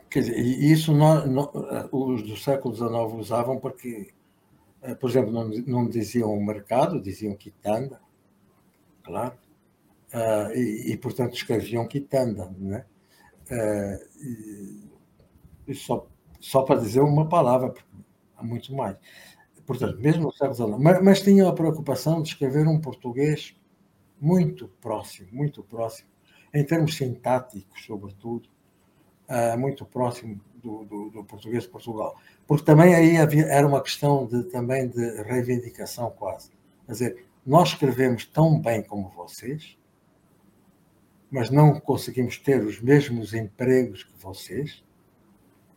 quer dizer, isso não, não, os do século XIX usavam porque por exemplo, não, não diziam mercado, diziam quitanda, claro, uh, e, e, portanto escreviam quitanda, né? É, e, e só, só para dizer uma palavra, há muito mais. Portanto, mesmo no século XIX. Mas, mas tinha a preocupação de escrever um português muito próximo, muito próximo, em termos sintáticos, sobretudo, uh, muito próximo do, do, do, português de Portugal. Porque também aí havia, era uma questão de, também de reivindicação quase. Quer dizer, nós escrevemos tão bem como vocês, mas não conseguimos ter os mesmos empregos que vocês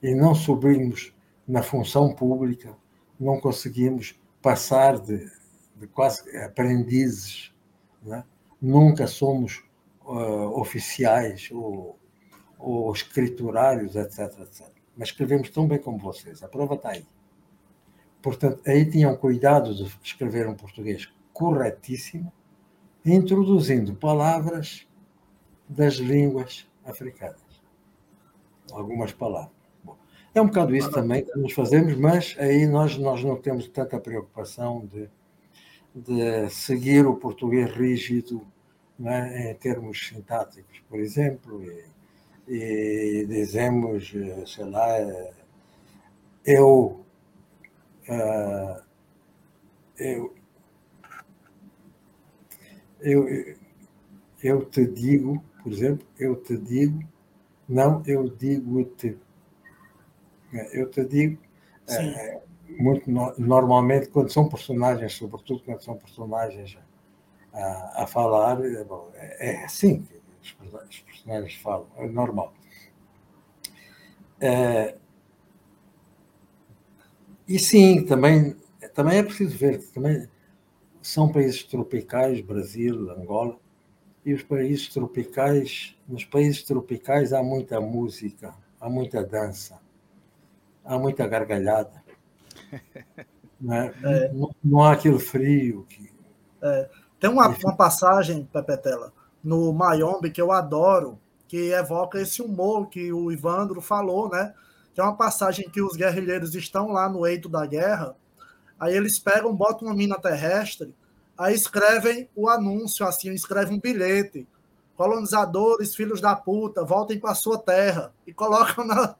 e não subimos na função pública, não conseguimos passar de, de quase aprendizes, né? nunca somos uh, oficiais ou, ou escriturários, etc, etc. Mas escrevemos tão bem como vocês, a prova está aí. Portanto, aí tinham cuidado de escrever um português corretíssimo, introduzindo palavras das línguas africanas. Algumas palavras. Bom, é um bocado isso também que nós fazemos, mas aí nós, nós não temos tanta preocupação de, de seguir o português rígido é? em termos sintáticos, por exemplo, e, e dizemos, sei lá, eu, uh, eu, eu, eu te digo por exemplo, eu te digo, não eu digo-te. Eu te digo, é, muito no, normalmente, quando são personagens, sobretudo quando são personagens a, a falar, é, bom, é, assim os, personagens falam, é normal. É, e sim, também, também é preciso ver, também são países tropicais, Brasil, Angola, e os países tropicais, nos países tropicais há muita música, há muita dança, há muita gargalhada. Né? É. Não, não, há aquele frio. Que... É. Tem uma, uma passagem, Pepetela, no Mayombe que eu adoro, que evoca esse humor que o Ivandro falou, né? Que é uma passagem que os guerrilheiros estão lá no eito da guerra, aí eles pegam, botam uma mina terrestre Aí escrevem o anúncio, assim, escrevem um bilhete. Colonizadores, filhos da puta, voltem para sua terra. E colocam na,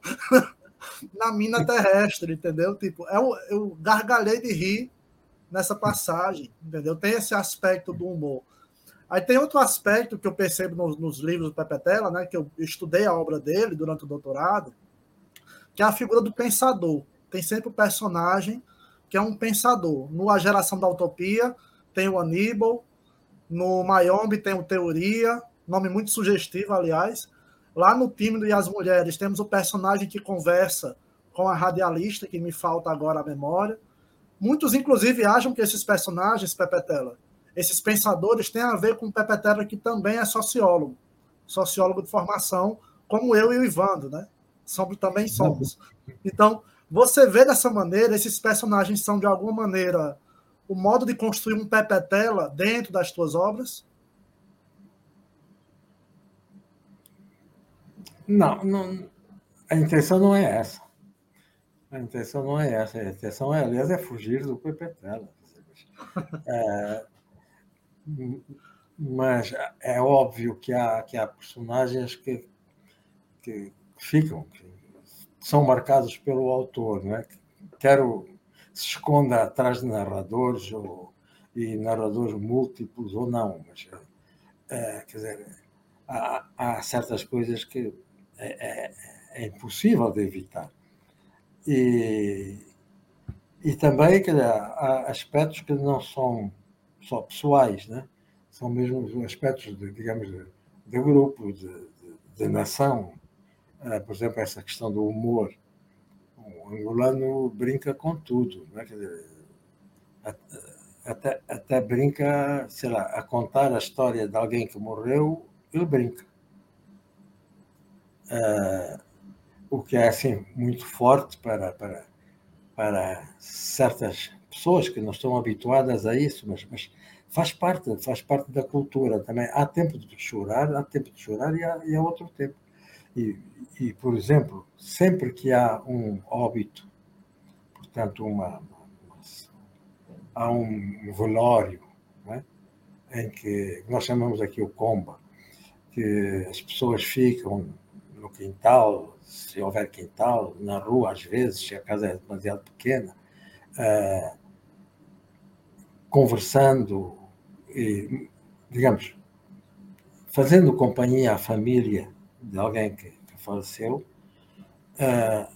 na mina terrestre, entendeu? Tipo, é o, eu gargalhei de rir nessa passagem, entendeu? Tem esse aspecto do humor. Aí tem outro aspecto que eu percebo nos, nos livros do Pepe Tela, né, que eu estudei a obra dele durante o doutorado, que é a figura do pensador. Tem sempre o personagem que é um pensador. No A Geração da Utopia, tem o Aníbal, no Mayombe tem o Teoria, nome muito sugestivo, aliás. Lá no Tímido e as Mulheres temos o personagem que conversa com a radialista, que me falta agora a memória. Muitos, inclusive, acham que esses personagens, Pepetela, esses pensadores, têm a ver com Pepetela, que também é sociólogo, sociólogo de formação, como eu e o Ivando, né? Somos, também somos. Então, você vê dessa maneira, esses personagens são, de alguma maneira, o modo de construir um pepetela dentro das tuas obras? Não, não, a intenção não é essa. A intenção não é essa. A intenção, é, aliás, é fugir do pepetela. É, mas é óbvio que há, que há personagens que, que ficam, que são marcados pelo autor. Né? Quero se esconda atrás de narradores ou, e narradores múltiplos ou não, mas é, quer dizer, há, há, certas coisas que é, é, é, impossível de evitar. E, e também quer dizer, há aspectos que não são só pessoais, né? são mesmo aspectos, de, digamos, de, de grupo, de, de, de nação. Uh, por exemplo, essa questão do humor o angolano brinca com tudo, né? Dizer, até, até brinca, sei lá, a contar a história de alguém que morreu, ele brinca. Uh, o que é assim muito forte para, para, para certas pessoas que não estão habituadas a isso, mas, mas faz parte, faz parte da cultura também. Há tempo de chorar, há tempo de chorar e há, e há outro tempo. E, e, por exemplo, sempre que há um óbito, portanto, uma, uma há um velório, é? em que nós chamamos aqui o comba, que as pessoas ficam no quintal, se houver quintal, na rua, às vezes, se a casa é demasiado pequena, uh, conversando e, digamos, fazendo companhia à família de alguém que, que faleceu. Uh,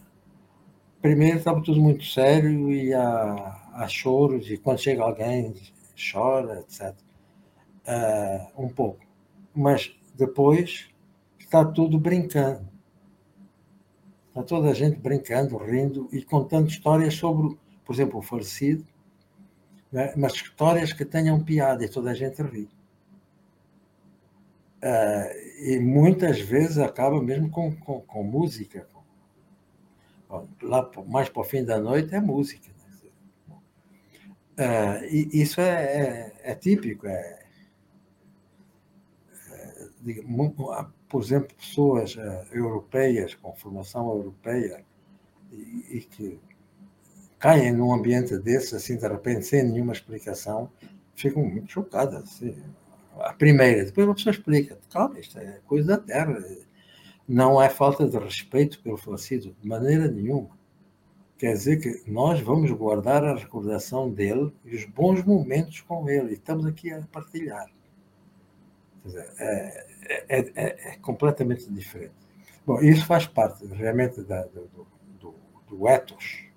primeiro estava tudo muito sério e há, há choros, e quando chega alguém chora, etc. Uh, um pouco. Mas depois está tudo brincando. Está toda a gente brincando, rindo e contando histórias sobre, por exemplo, o falecido, né? mas histórias que tenham piada e toda a gente ri. Uh, e muitas vezes acaba mesmo com, com, com música. Lá mais para o fim da noite é música. Né? Uh, e isso é, é, é típico. É, é, por exemplo, pessoas europeias, com formação europeia, e, e, que caem num ambiente desse, assim, de repente, sem nenhuma explicação, ficam muito chocadas. Assim. A primeira, depois a pessoa explica: calma, isto é coisa da terra. Não é falta de respeito pelo falecido, de maneira nenhuma. Quer dizer que nós vamos guardar a recordação dele e os bons momentos com ele, e estamos aqui a partilhar. Dizer, é, é, é, é, completamente diferente. Bom, isso faz parte realmente da, do, do, do ethos.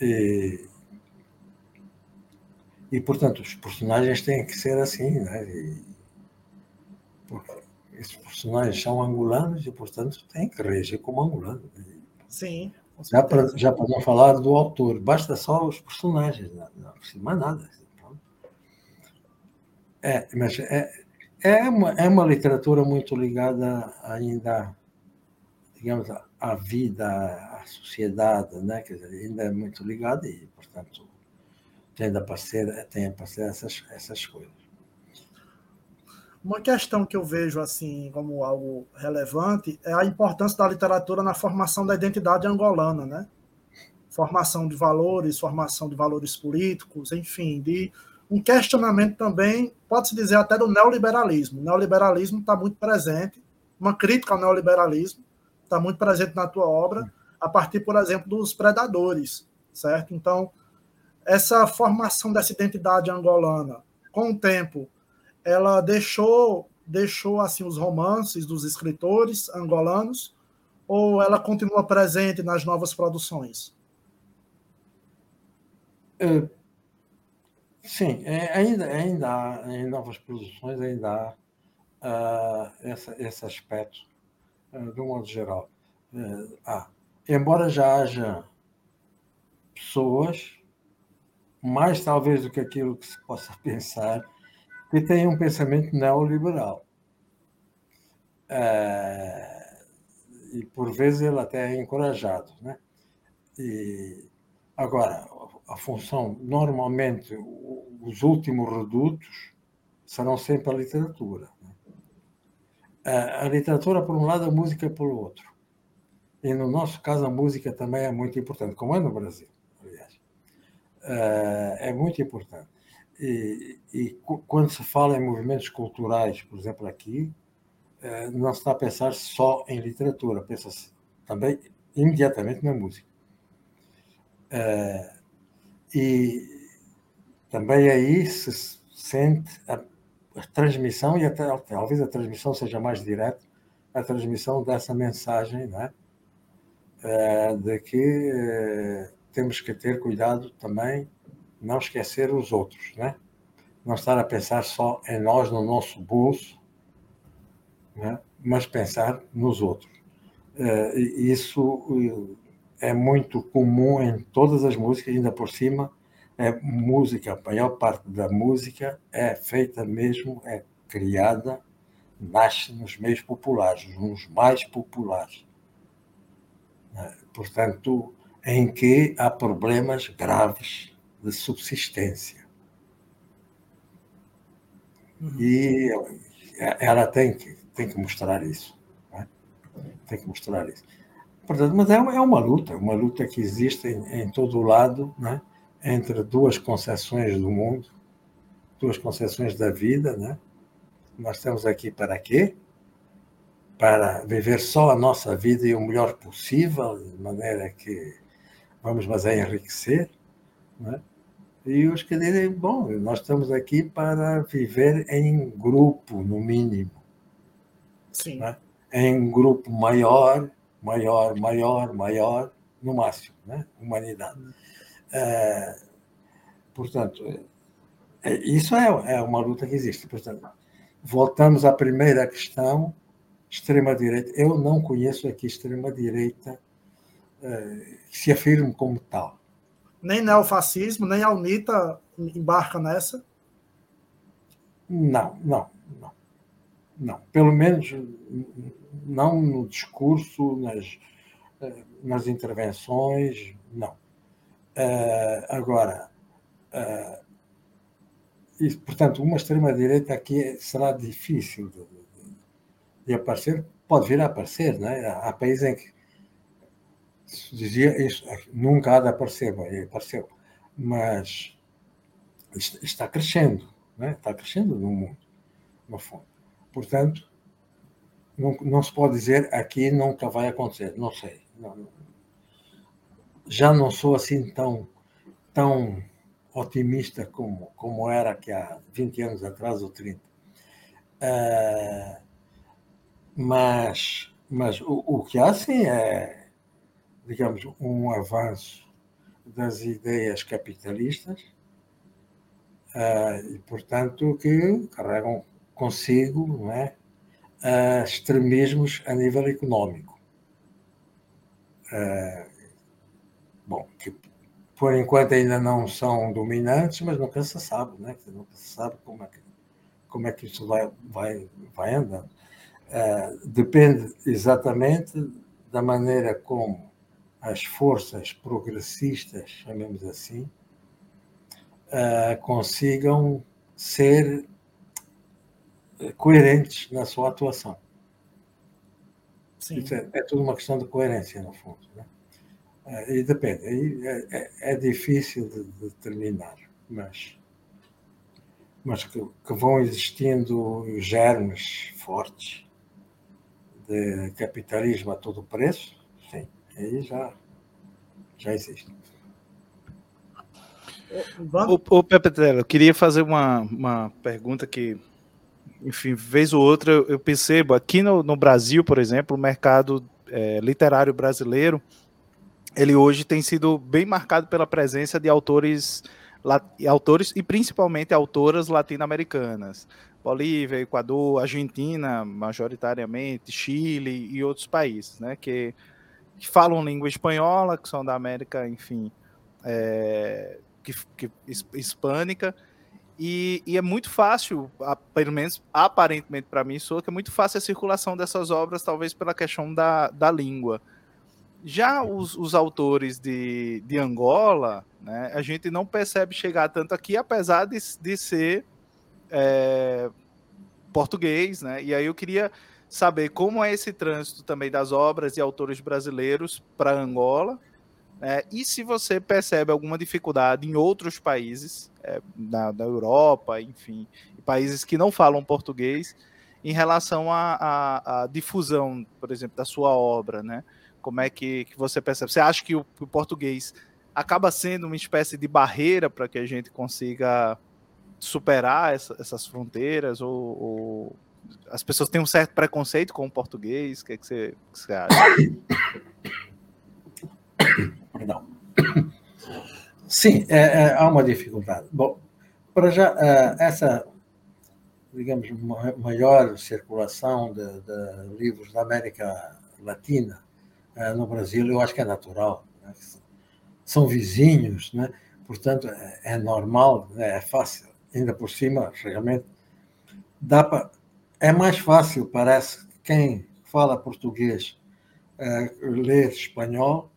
E, e, portanto, os personagens têm que ser assim, né? E, porque esses personagens são angolanos e, portanto, têm que reagir como angolanos. Sim. Já para, já para não falar do autor, basta só os personagens, não, não precisa mais nada. É, mas é, é, uma, é uma literatura muito ligada ainda, digamos, à vida, à sociedade, né? Quer dizer, ainda é muito ligada e, portanto, tem a aparecer, tem a aparecer essas, essas coisas. Uma questão que eu vejo assim como algo relevante é a importância da literatura na formação da identidade angolana, né? Formação de valores, formação de valores políticos, enfim, de um questionamento também, pode-se dizer até do neoliberalismo. O neoliberalismo está muito presente, uma crítica ao neoliberalismo está muito presente na tua obra, a partir, por exemplo, dos predadores, certo? Então, essa formação dessa identidade angolana, com o tempo, ela deixou deixou assim os romances dos escritores angolanos ou ela continua presente nas novas produções? É, sim, é, ainda ainda há, em novas produções ainda há uh, essa, esse aspecto de um modo geral. Uh, ah, embora já haja pessoas mais talvez do que aquilo que se possa pensar, que tem um pensamento neoliberal. É, e por vezes ele até é encorajado. Né? E, agora, a função, normalmente, os últimos redutos serão sempre a literatura. Né? A, literatura por um lado, a música pelo outro. E no nosso caso, a música também é muito importante, como é no Brasil. Eh, é muito importante. E, e, quando se fala em movimentos culturais, por exemplo, aqui, eh, não se está a pensar só em literatura, pensa-se também imediatamente na música. E também aí se sente a, a transmissão, e até, talvez a transmissão seja mais direta, a transmissão dessa mensagem né, de que temos que ter cuidado também, não esquecer os outros, né? Não estar a pensar só em nós, no nosso bolso, né? mas pensar nos outros. Uh, isso eh, é muito comum em todas as músicas, ainda por cima, é música, a maior parte da música é feita mesmo, é criada, nasce nos meios populares, nos mais populares. Né? Portanto, em que há problemas graves de subsistência. Uhum. E ela tem que, tem que mostrar isso. Né? Tem que mostrar isso. Portanto, mas é uma, é uma luta, uma luta que existe em, em todo o lado, né? Entre duas concepções do mundo, duas concepções da vida. Né? Nós estamos aqui para quê? para viver só a nossa vida e o melhor possível, de maneira que vamos mas é enriquecer, né? e os que dizem, bom, nós estamos aqui para viver em grupo, no mínimo. Sim. Né? Em grupo maior, maior, maior, maior, no máximo, né? humanidade. É, portanto, é, isso é, é uma luta que existe. Portanto, voltamos à primeira questão, extrema-direita. Eu não conheço aqui extrema-direita é, que se afirme como tal. Nem neofascismo, nem a UNITA embarca nessa? Não, não, não. Não, pelo menos não no discurso, nas, nas intervenções, não. Uh, agora, uh, portanto, uma extrema-direita aqui será difícil de, de, de, aparecer, pode vir a aparecer, não é? Há países em que se dizia isso, nunca há de aparecer, apareceu, mas está crescendo, é? está crescendo no mundo, no fundo. Portanto, não, não se pode dizer aqui nunca vai acontecer, não sei. Não, já não sou assim tão, tão otimista como, como era que há 20 anos atrás ou 30. Uh, ah, mas mas o, o que há sim é, digamos, um avanço das ideias capitalistas uh, e, portanto, que carregam consigo não é, uh, extremismos a nível económico. Uh, bom, que por enquanto ainda não são dominantes, mas nunca se sabe, né? nunca se sabe como é que, como é que isso vai, vai, vai andando. Uh, depende exatamente da maneira como as forças progressistas, chamemos assim, uh, consigam ser coerentes na sua atuação. Sim. É, é, tudo uma questão de coerência, no fundo. Né? É, e depende, é, é, é difícil de, determinar, mas, mas que, que, vão existindo germes fortes de capitalismo a todo preço, sim, aí já, já existe. O, o Pepe eu queria fazer uma, uma pergunta que enfim, vez ou outra eu percebo aqui no, no Brasil, por exemplo, o mercado é, literário brasileiro, ele hoje tem sido bem marcado pela presença de autores, autores e principalmente autoras latino-americanas. Bolívia, Equador, Argentina, majoritariamente, Chile e outros países, né, que, que falam língua espanhola, que são da América, enfim, é, que, que, hispânica, e, e, é muito fácil, pelo menos aparentemente para mim, sou que é muito fácil a circulação dessas obras, talvez pela questão da, da língua. Já os, os autores de, de Angola, né, a gente não percebe chegar tanto aqui, apesar de, de ser é, português, né? E aí eu queria saber como é esse trânsito também das obras e autores brasileiros para Angola, é, e se você percebe alguma dificuldade em outros países, é, na, na, Europa, enfim, países que não falam português, em relação à difusão, por exemplo, da sua obra, né? Como é que, que você percebe? Você acha que o, o português acaba sendo uma espécie de barreira para que a gente consiga superar essa, essas fronteiras? Ou, ou, as pessoas têm um certo preconceito com o português? O que, é que, você, que você acha? Perdão. Sim, é, é, há uma dificuldade. Bom, para já, é, essa, digamos, maior circulação de, de, livros da América Latina no Brasil, eu acho que é natural. Né? São vizinhos, né? portanto, é, é normal, né? é fácil. Ainda por cima, realmente, dá para. É mais fácil, parece, quem fala português é, ler espanhol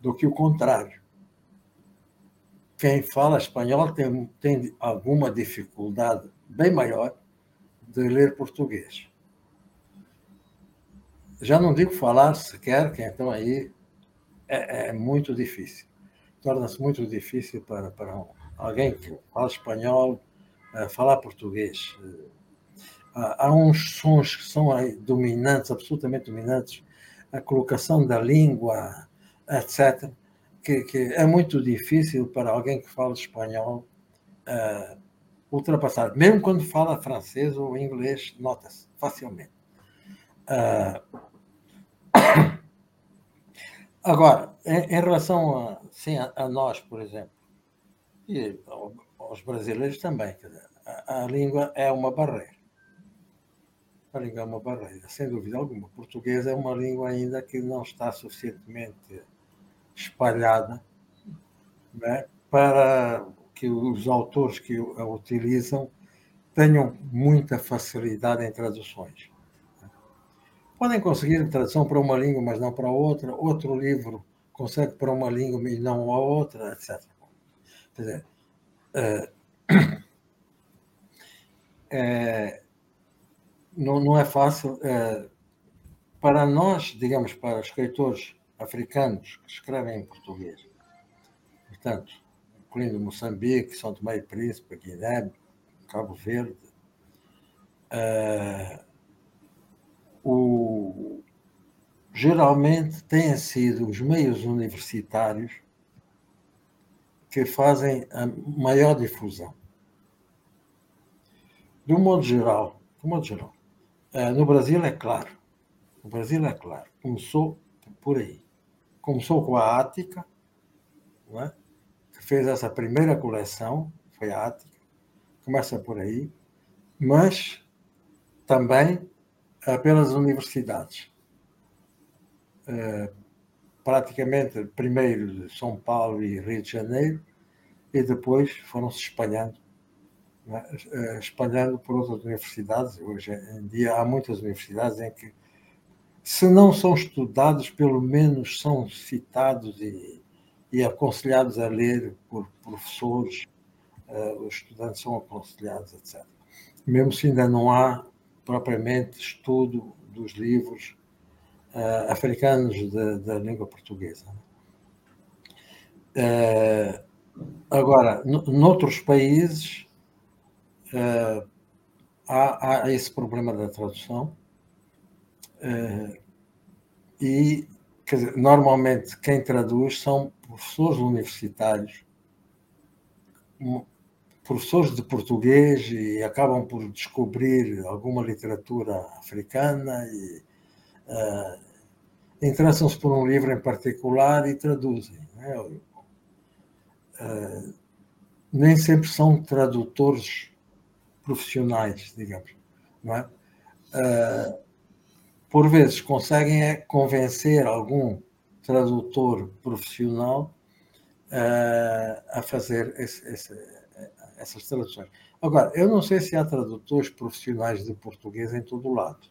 do que o contrário. Quem fala espanhol tem, tem alguma dificuldade bem maior de ler português. Já não digo falar sequer, que então aí é, é muito difícil. Torna-se muito difícil para, para alguém que fala espanhol uh, falar português. há uns sons que são dominantes, absolutamente dominantes, a colocação da língua, etc., que, que é muito difícil para alguém que fala espanhol uh, ultrapassar. Mesmo quando fala francês ou inglês, nota-se facilmente. Uh, agora, em, relação a, sim, a, nós, por exemplo, e aos brasileiros também, dizer, a, a língua é uma barreira a língua é uma barreira, sem dúvida alguma. O português é uma língua ainda que não está suficientemente espalhada né, para que os autores que a utilizam tenham muita facilidade em traduções. Podem conseguir tradução para uma língua, mas não para outra. Outro livro consegue para uma língua e não a outra, etc. Quer dizer, é, é, não, não é fácil. É, para nós, digamos, para escritores africanos que escrevem em português, portanto, incluindo Moçambique, São Tomé e Príncipe, Guiné, Cabo Verde, o, geralmente têm sido os meios universitários que fazem a maior difusão. De um modo geral, de um modo geral, é, no Brasil é claro. No Brasil é claro. Começou por aí. Começou com a Ática, é? que fez essa primeira coleção, foi a Ática. Começa por aí. Mas também pelas universidades. É, praticamente primeiro de São Paulo e Rio de Janeiro, e depois foram se espalhando né, eh, espalhando por outras universidades. Hoje em dia há muitas universidades em que, se não são estudados, pelo menos são citados e, e aconselhados a ler por professores, uh, os estudantes são aconselhados, etc. Mesmo se ainda não há propriamente estudo dos livros uh, africanos da língua portuguesa. Uh, agora, noutros países, uh, há, há, esse problema da tradução e dizer, normalmente quem traduz são professores universitários, professores de português e acabam por descobrir alguma literatura africana e uh, interessam-se por um livro em particular e traduzem. Né? Uh, nem sempre são tradutores profissionais, digamos, não é? Uh, por vezes conseguem convencer algum tradutor profissional a fazer esse, esse, essas traduções. Agora, eu não sei se há tradutores profissionais de português em todo lado.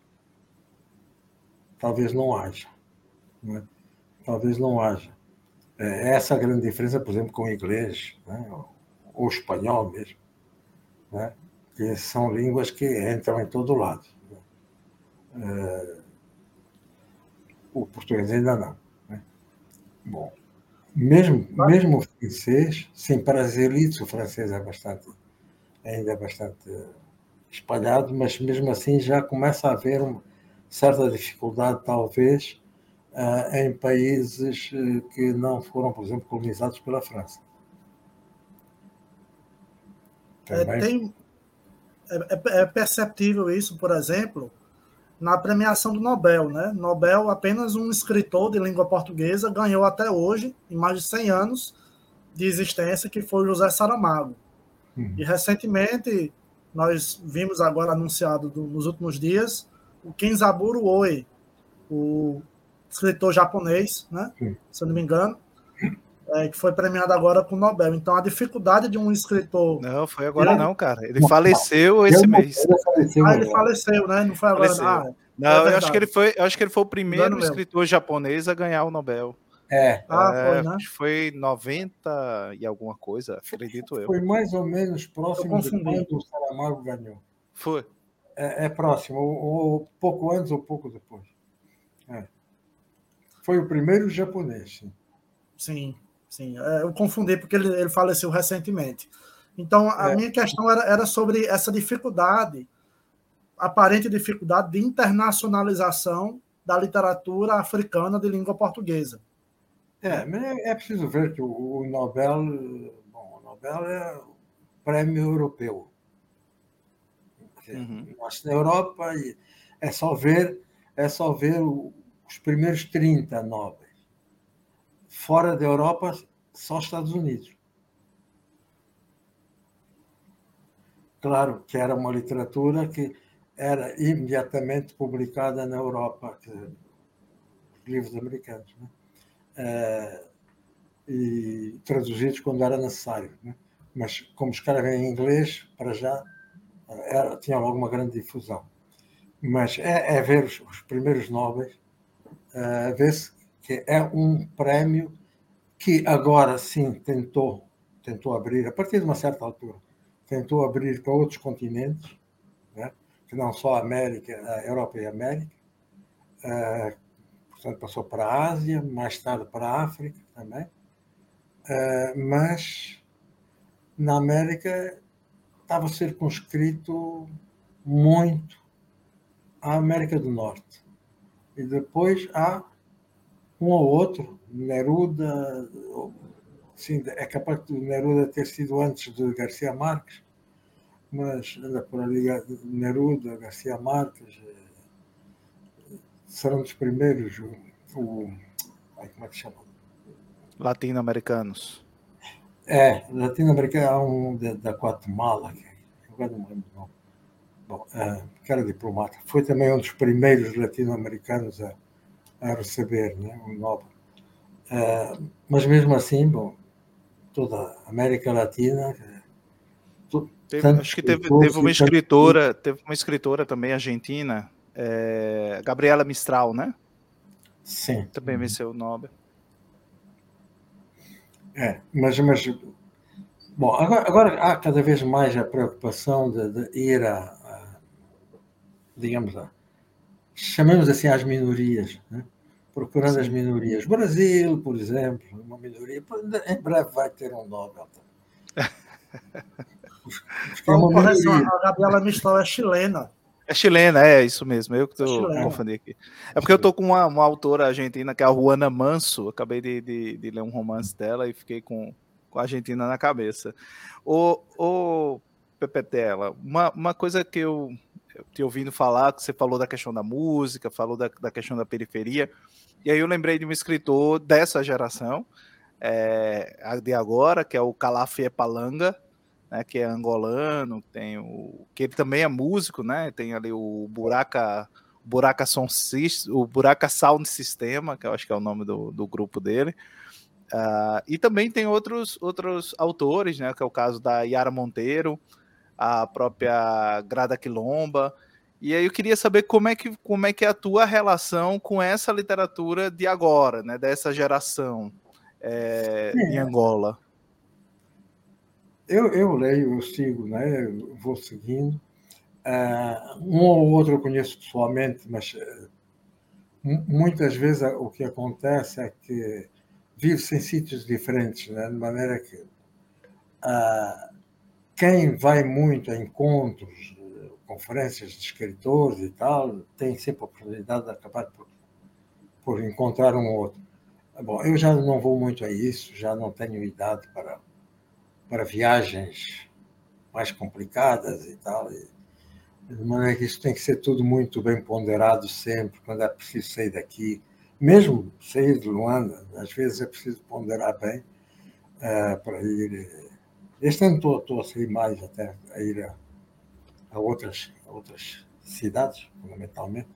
Talvez não haja. É? Talvez não haja. É essa a grande diferença, por exemplo, com o inglês, né? ou, espanhol mesmo. Né? que são línguas que entram em todo lado. É, o português ainda não. Né? Bom, mesmo, mesmo o francês, sim, para as elites o francês é bastante, ainda é bastante espalhado, mas mesmo assim já começa a haver uma certa dificuldade, talvez, eh, em países eh, que não foram, por exemplo, colonizados pela França. É, tem, é, é, é perceptível isso, por exemplo, na premiação do Nobel, né? Nobel, apenas um escritor de língua portuguesa ganhou até hoje, em mais de 100 anos de existência, que foi José Saramago. Uhum. E recentemente nós vimos agora anunciado do, nos últimos dias o Kenzaburo Oi, o escritor japonês, né? Uhum. Se eu não me engano, é, que foi premiado agora com o Nobel. Então, a dificuldade de um escritor. Não, foi agora ele... não, cara. Ele não, faleceu esse ele mês. Ele faleceu, ah, ele faleceu, né? Não foi agora. Ah, não, é eu acho que ele foi, eu acho que ele foi o primeiro escritor japonês a ganhar o Nobel. É. Ah, é, foi, né? Acho que foi 90 e alguma coisa, acredito eu. Foi mais ou menos próximo de quando o Saramago ganhou. Foi. É, é próximo, ou, ou, pouco antes ou pouco depois. É. Foi o primeiro japonês, sim. Sim. Sim, é, eu confundi porque ele, ele faleceu recentemente. Então, a é. minha questão era, era sobre essa dificuldade aparente dificuldade de internacionalização da literatura africana de língua portuguesa. É, mas é, é preciso ver que o, o Nobel, bom, o Nobel é o prêmio europeu. Uhum. Nós na Europa é só ver, é só ver os primeiros 30 nobres. Fora da Europa, só Estados Unidos. Claro que era uma literatura que era imediatamente publicada na Europa, que, livros americanos, né? é, e traduzidos quando era necessário. Né? Mas como escrevem em inglês, para já era, tinha alguma grande difusão. Mas é, é ver os, os, primeiros nobres, é, ver-se que é um prémio que agora sim tentou, tentou abrir, a partir de uma certa altura, tentou abrir para outros continentes, né? que não só a América, a Europa e a América, uh, portanto passou para a Ásia, mais tarde para a África também, uh, mas na América estava circunscrito muito à América do Norte. E depois há um ou outro, Neruda, sim, é capaz de Neruda ter sido antes de Garcia Marques, mas anda por ali Neruda, Garcia Marques, eh, serão dos primeiros, o, o como é que chama? Latino-americanos. É, latino-americano há um da, da Guatemala, que agora não lembro não. Bom, é, que era diplomata. Foi também um dos primeiros latino-americanos a, a receber né, o Nobel. É, mas mesmo assim, bom, toda a América Latina Teve, acho que teve, teve uma escritora, teve uma escritora também argentina, é, Gabriela Mistral, né? Sim. Também uhum. venceu o Nobel. É, mas, mas bom, agora, agora há cada vez mais a preocupação de, de ir a, a, digamos, a, chamamos assim às minorias, né? procurando Sim. as minorias. Brasil, por exemplo, uma minoria, em breve vai ter um Nobel. Então, correção, a Gabriela Mistral é chilena. É chilena, é isso mesmo. Eu que estou é confundindo aqui. É porque eu estou com uma, uma, autora argentina que é a Juana Manso. Acabei de, de, de, ler um romance dela e fiquei com, com a Argentina na cabeça. O, o Pepetela, uma, uma coisa que eu te ouvindo falar, que você falou da questão da música, falou da, da questão da periferia, e aí eu lembrei de um escritor dessa geração, é, de agora, que é o Calafé Palanga, né, que é angolano, tem o que ele também é músico, né? Tem ali o Buraca Buraca Sound System, o Buraca Sound Sistema, que eu acho que é o nome do, do grupo dele. Uh, e também tem outros outros autores, né? Que é o caso da Yara Monteiro, a própria Grada Quilomba. E aí eu queria saber como é que como é que é a tua relação com essa literatura de agora, né? Dessa geração é, é. em Angola. Eu, eu leio, eu sigo, né? Eu vou seguindo. Uh, um ou outro eu conheço pessoalmente, mas uh, muitas vezes o que acontece é que vive-se em sítios diferentes, né? de maneira que uh, quem vai muito a encontros, conferências de escritores e tal, tem sempre a oportunidade de acabar por, por encontrar um ou outro. Bom, eu já não vou muito a isso, já não tenho idade para para viagens mais complicadas e tal. E, de maneira que isso tem que ser tudo muito bem ponderado sempre, quando é preciso sair daqui. Mesmo sair de Luanda, às vezes é preciso ponderar bem uh, para ir. Este ano estou, estou a sair mais até, a ir a, a outras, a outras cidades, fundamentalmente,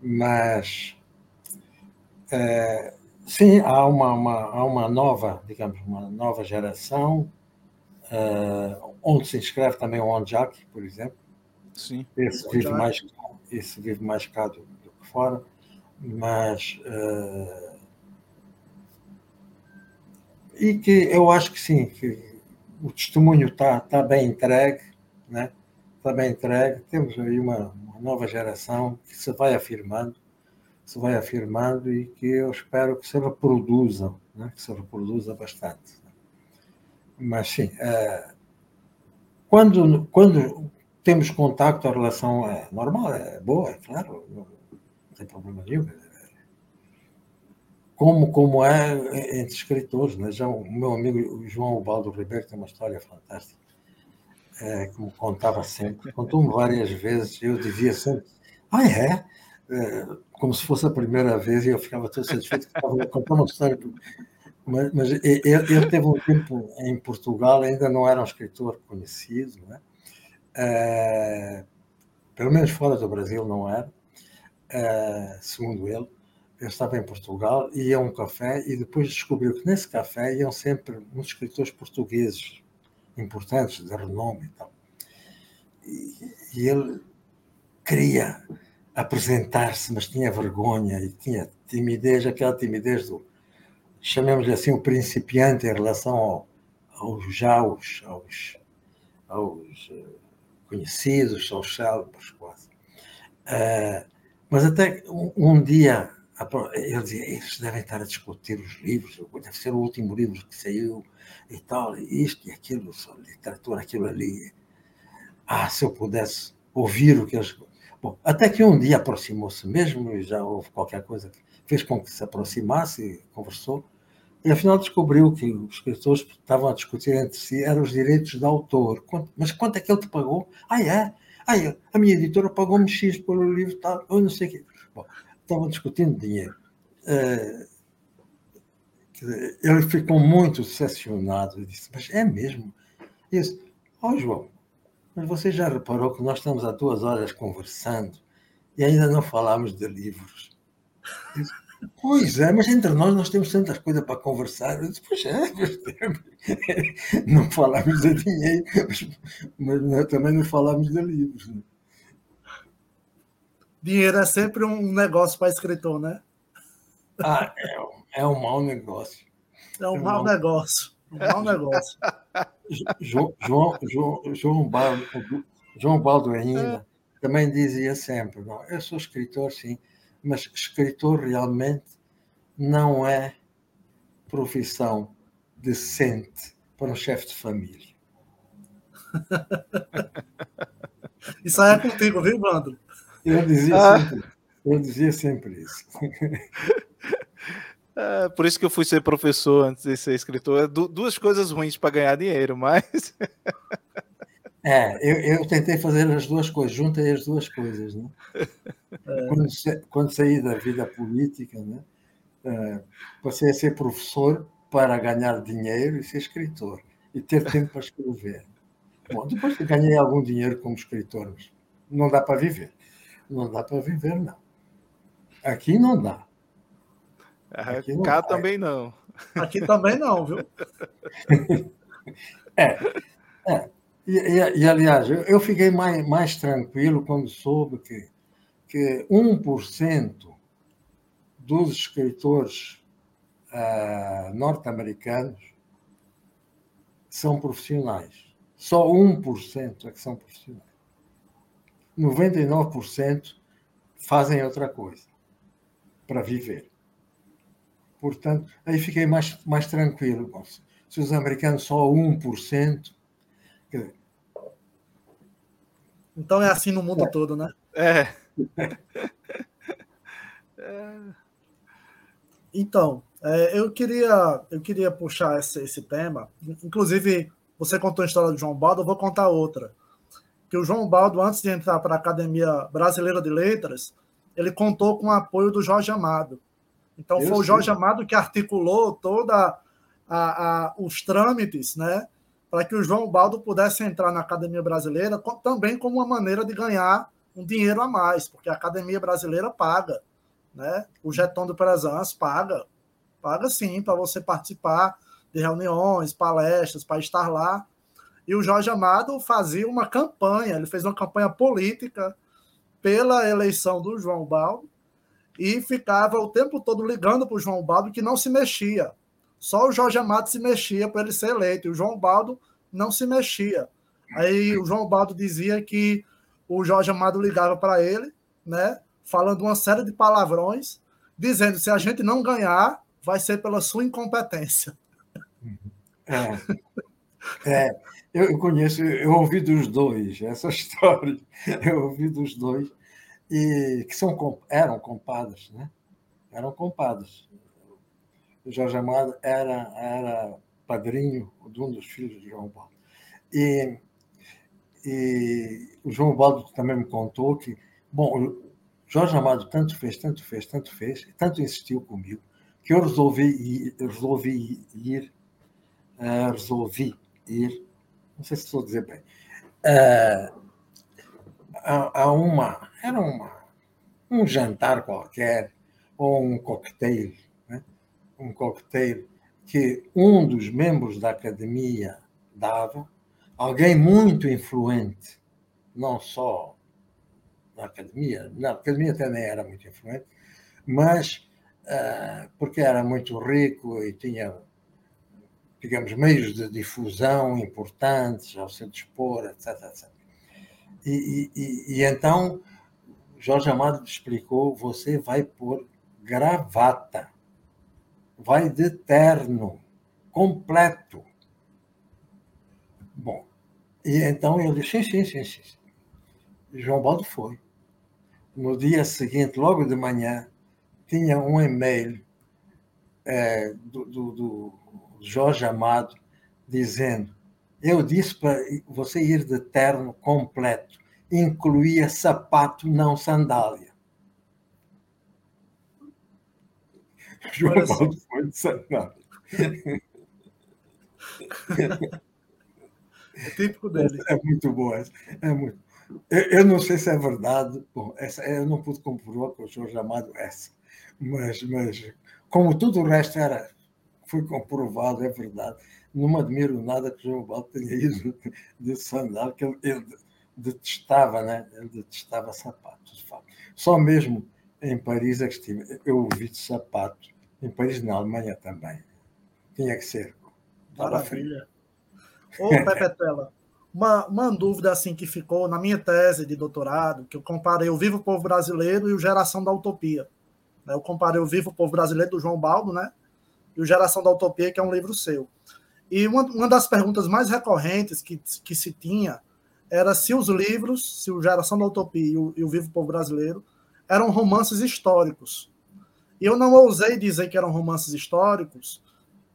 mas uh, sim, há uma, uma, há uma nova, digamos, uma nova geração uh, onde se inscreve também o ONJAC, por exemplo. Sim. Esse vive mais, esse vive mais cá do, do que fora, mas uh, e que eu acho que sim, que o testemunho está tá bem entregue, né? está bem entregue. Temos aí uma, uma nova geração que se vai afirmando, se vai afirmando e que eu espero que se reproduza, né? que se reproduza bastante. Mas sim, é, quando, quando temos contato, a relação é normal, é boa, é claro, não, tem problema nenhum. Como, como é entre escritores, né? Já o meu amigo João Ubaldo Ribeiro tem uma história fantástica, é, me contava sempre, contou-me várias vezes, eu dizia sempre, ah, é? é? Como se fosse a primeira vez, e eu ficava todo satisfeito que estava contar uma história. Mas, mas ele, ele teve um tempo em Portugal, ainda não era um escritor conhecido, né? É, pelo menos fora do Brasil não era, é, segundo ele. Eu estava em Portugal, ia a um café e depois descobriu que nesse café iam sempre muitos escritores portugueses importantes, de renome e tal. E, ele queria apresentar-se, mas tinha vergonha e tinha timidez, aquela timidez do, chamemos-lhe assim, o principiante em relação ao, aos já aos, aos, aos eh, conhecidos, aos célebres quase. Uh, mas até um, um, dia ele dizia, eles devem estar a discutir os livros, deve ser o último livro que saiu e tal, isto e aquilo, literatura, aquilo ali. Ah, se eu pudesse ouvir o que eles. Bom, até que um dia aproximou-se mesmo, e já houve qualquer coisa que fez com que se aproximasse e conversou, e afinal descobriu que os escritores estavam a discutir entre si eram os direitos do autor. Mas quanto é que ele te pagou? Ah, é? Ah, a minha editora pagou-me X pelo livro, tal, ou não sei o quê. Bom, estavam discutindo dinheiro. Uh, ele ficou muito decepcionado e disse: Mas é mesmo? Disse: Ó oh, João, mas você já reparou que nós estamos há duas horas conversando e ainda não falámos de livros? Disse, pois é, mas entre nós nós temos tantas coisas para conversar. Eu disse, pois é, não falámos de dinheiro, mas, mas também não falámos de livros. Né? Dinheiro é sempre um negócio para escritor, né? Ah, é, é um mau negócio. É um é mau, mau negócio. Um mau negócio. João, João, João, João, Baldo, João é. também dizia sempre: não, eu sou escritor, sim, mas escritor realmente não é profissão decente para um chefe de família. Isso aí é contigo, viu, Bandro? Eu dizia, ah. sempre, eu dizia sempre isso. É, por isso que eu fui ser professor antes de ser escritor. Du duas coisas ruins para ganhar dinheiro, mas. É, eu, eu, tentei fazer as duas coisas, juntei as duas coisas. Né? É. Quando, quando, saí da vida política, né? É, passei a ser professor para ganhar dinheiro e ser escritor e ter tempo para escrever. Bom, depois ganhei algum dinheiro como escritor, mas não dá para viver. Não dá para viver, não. Aqui não dá. Aqui não Cá também não. Aqui também não, viu? é. é. E, e, e, aliás, eu, eu fiquei mais, mais tranquilo quando soube que, que 1% dos escritores uh, norte-americanos são profissionais. Só 1% é que são profissionais. 99% fazem outra coisa para viver. Portanto, aí fiquei mais, mais tranquilo. Se os americanos só 1%. Dizer... Então é assim no mundo é. todo, né? É. Então, é, eu, queria, eu queria puxar esse, esse tema. Inclusive, você contou a história do João Baldo, eu vou contar outra. Que o João Baldo, antes de entrar para a Academia Brasileira de Letras, ele contou com o apoio do Jorge Amado. Então, eu foi o Jorge Amado que articulou toda a, a, os trâmites, né, para que o João Baldo pudesse entrar na Academia Brasileira, com, também como uma maneira de ganhar um dinheiro a mais, porque a Academia Brasileira paga, né? O Jeton do Presans paga, paga sim para você participar de reuniões, palestras, para estar lá. E o Jorge Amado fazia uma campanha, ele fez uma campanha política pela eleição do João Baldo, e ficava o tempo todo ligando para o João Baldo que não se mexia. Só o Jorge Amado se mexia para ele ser eleito, e o João Baldo não se mexia. Aí o João Baldo dizia que o Jorge Amado ligava para ele, né, falando uma série de palavrões, dizendo se a gente não ganhar, vai ser pela sua incompetência. É. É, eu conheço, eu ouvi dos dois essa história, eu ouvi dos dois, e que são, eram compadres, né? Eram compadres. O Jorge Amado era, era padrinho de um dos filhos de João Baldo. E, e o João Baldo também me contou que, bom, Jorge Amado tanto fez, tanto fez, tanto fez, tanto insistiu comigo, que eu resolvi ir, resolvi ir, uh, resolvi ir, não sei se estou a dizer bem, a, a, uma, era uma, um jantar qualquer, ou um coquetel, né? um coquetel que um dos membros da academia dava, alguém muito influente, não só na academia, na academia nem era muito influente, mas uh, porque era muito rico e tinha, digamos, meios de difusão importantes ao se dispor, etc. etc. E, e, e então Jorge Amado explicou: você vai pôr gravata vai de terno, completo. Bom, e então eu disse, sim, sim, sim, sim. João Baldo foi. No dia seguinte, logo de manhã, tinha um e-mail é, do, do, do Jorge Amado dizendo eu disse para você ir de terno completo, incluía sapato, não sandália. João Paulo foi de Sanado. É típico dele. É muito boa essa. É muito. Eu, eu, não sei se é verdade. Bom, essa, eu não pude comprovar com o senhor chamado essa. Mas, mas, como tudo o resto era, foi comprovado, é verdade. Não admiro nada que João Baldo tenha ido de sandália, que ele, ele detestava, né? Ele detestava sapatos, de. Só mesmo em Paris é que estive. Eu ouvi de sapato em Paris, na Alemanha também. Tinha que ser. Maravilha. Ô, Pepetela, uma, uma dúvida assim que ficou na minha tese de doutorado, que eu comparei o Vivo Povo Brasileiro e o Geração da Utopia. Eu comparei o Vivo Povo Brasileiro do João Baldo, né? E o Geração da Utopia, que é um livro seu. E uma, uma das perguntas mais recorrentes que, que se tinha era se os livros, se o Geração da Utopia e o, e o Vivo Povo Brasileiro eram romances históricos. E eu não ousei dizer que eram romances históricos,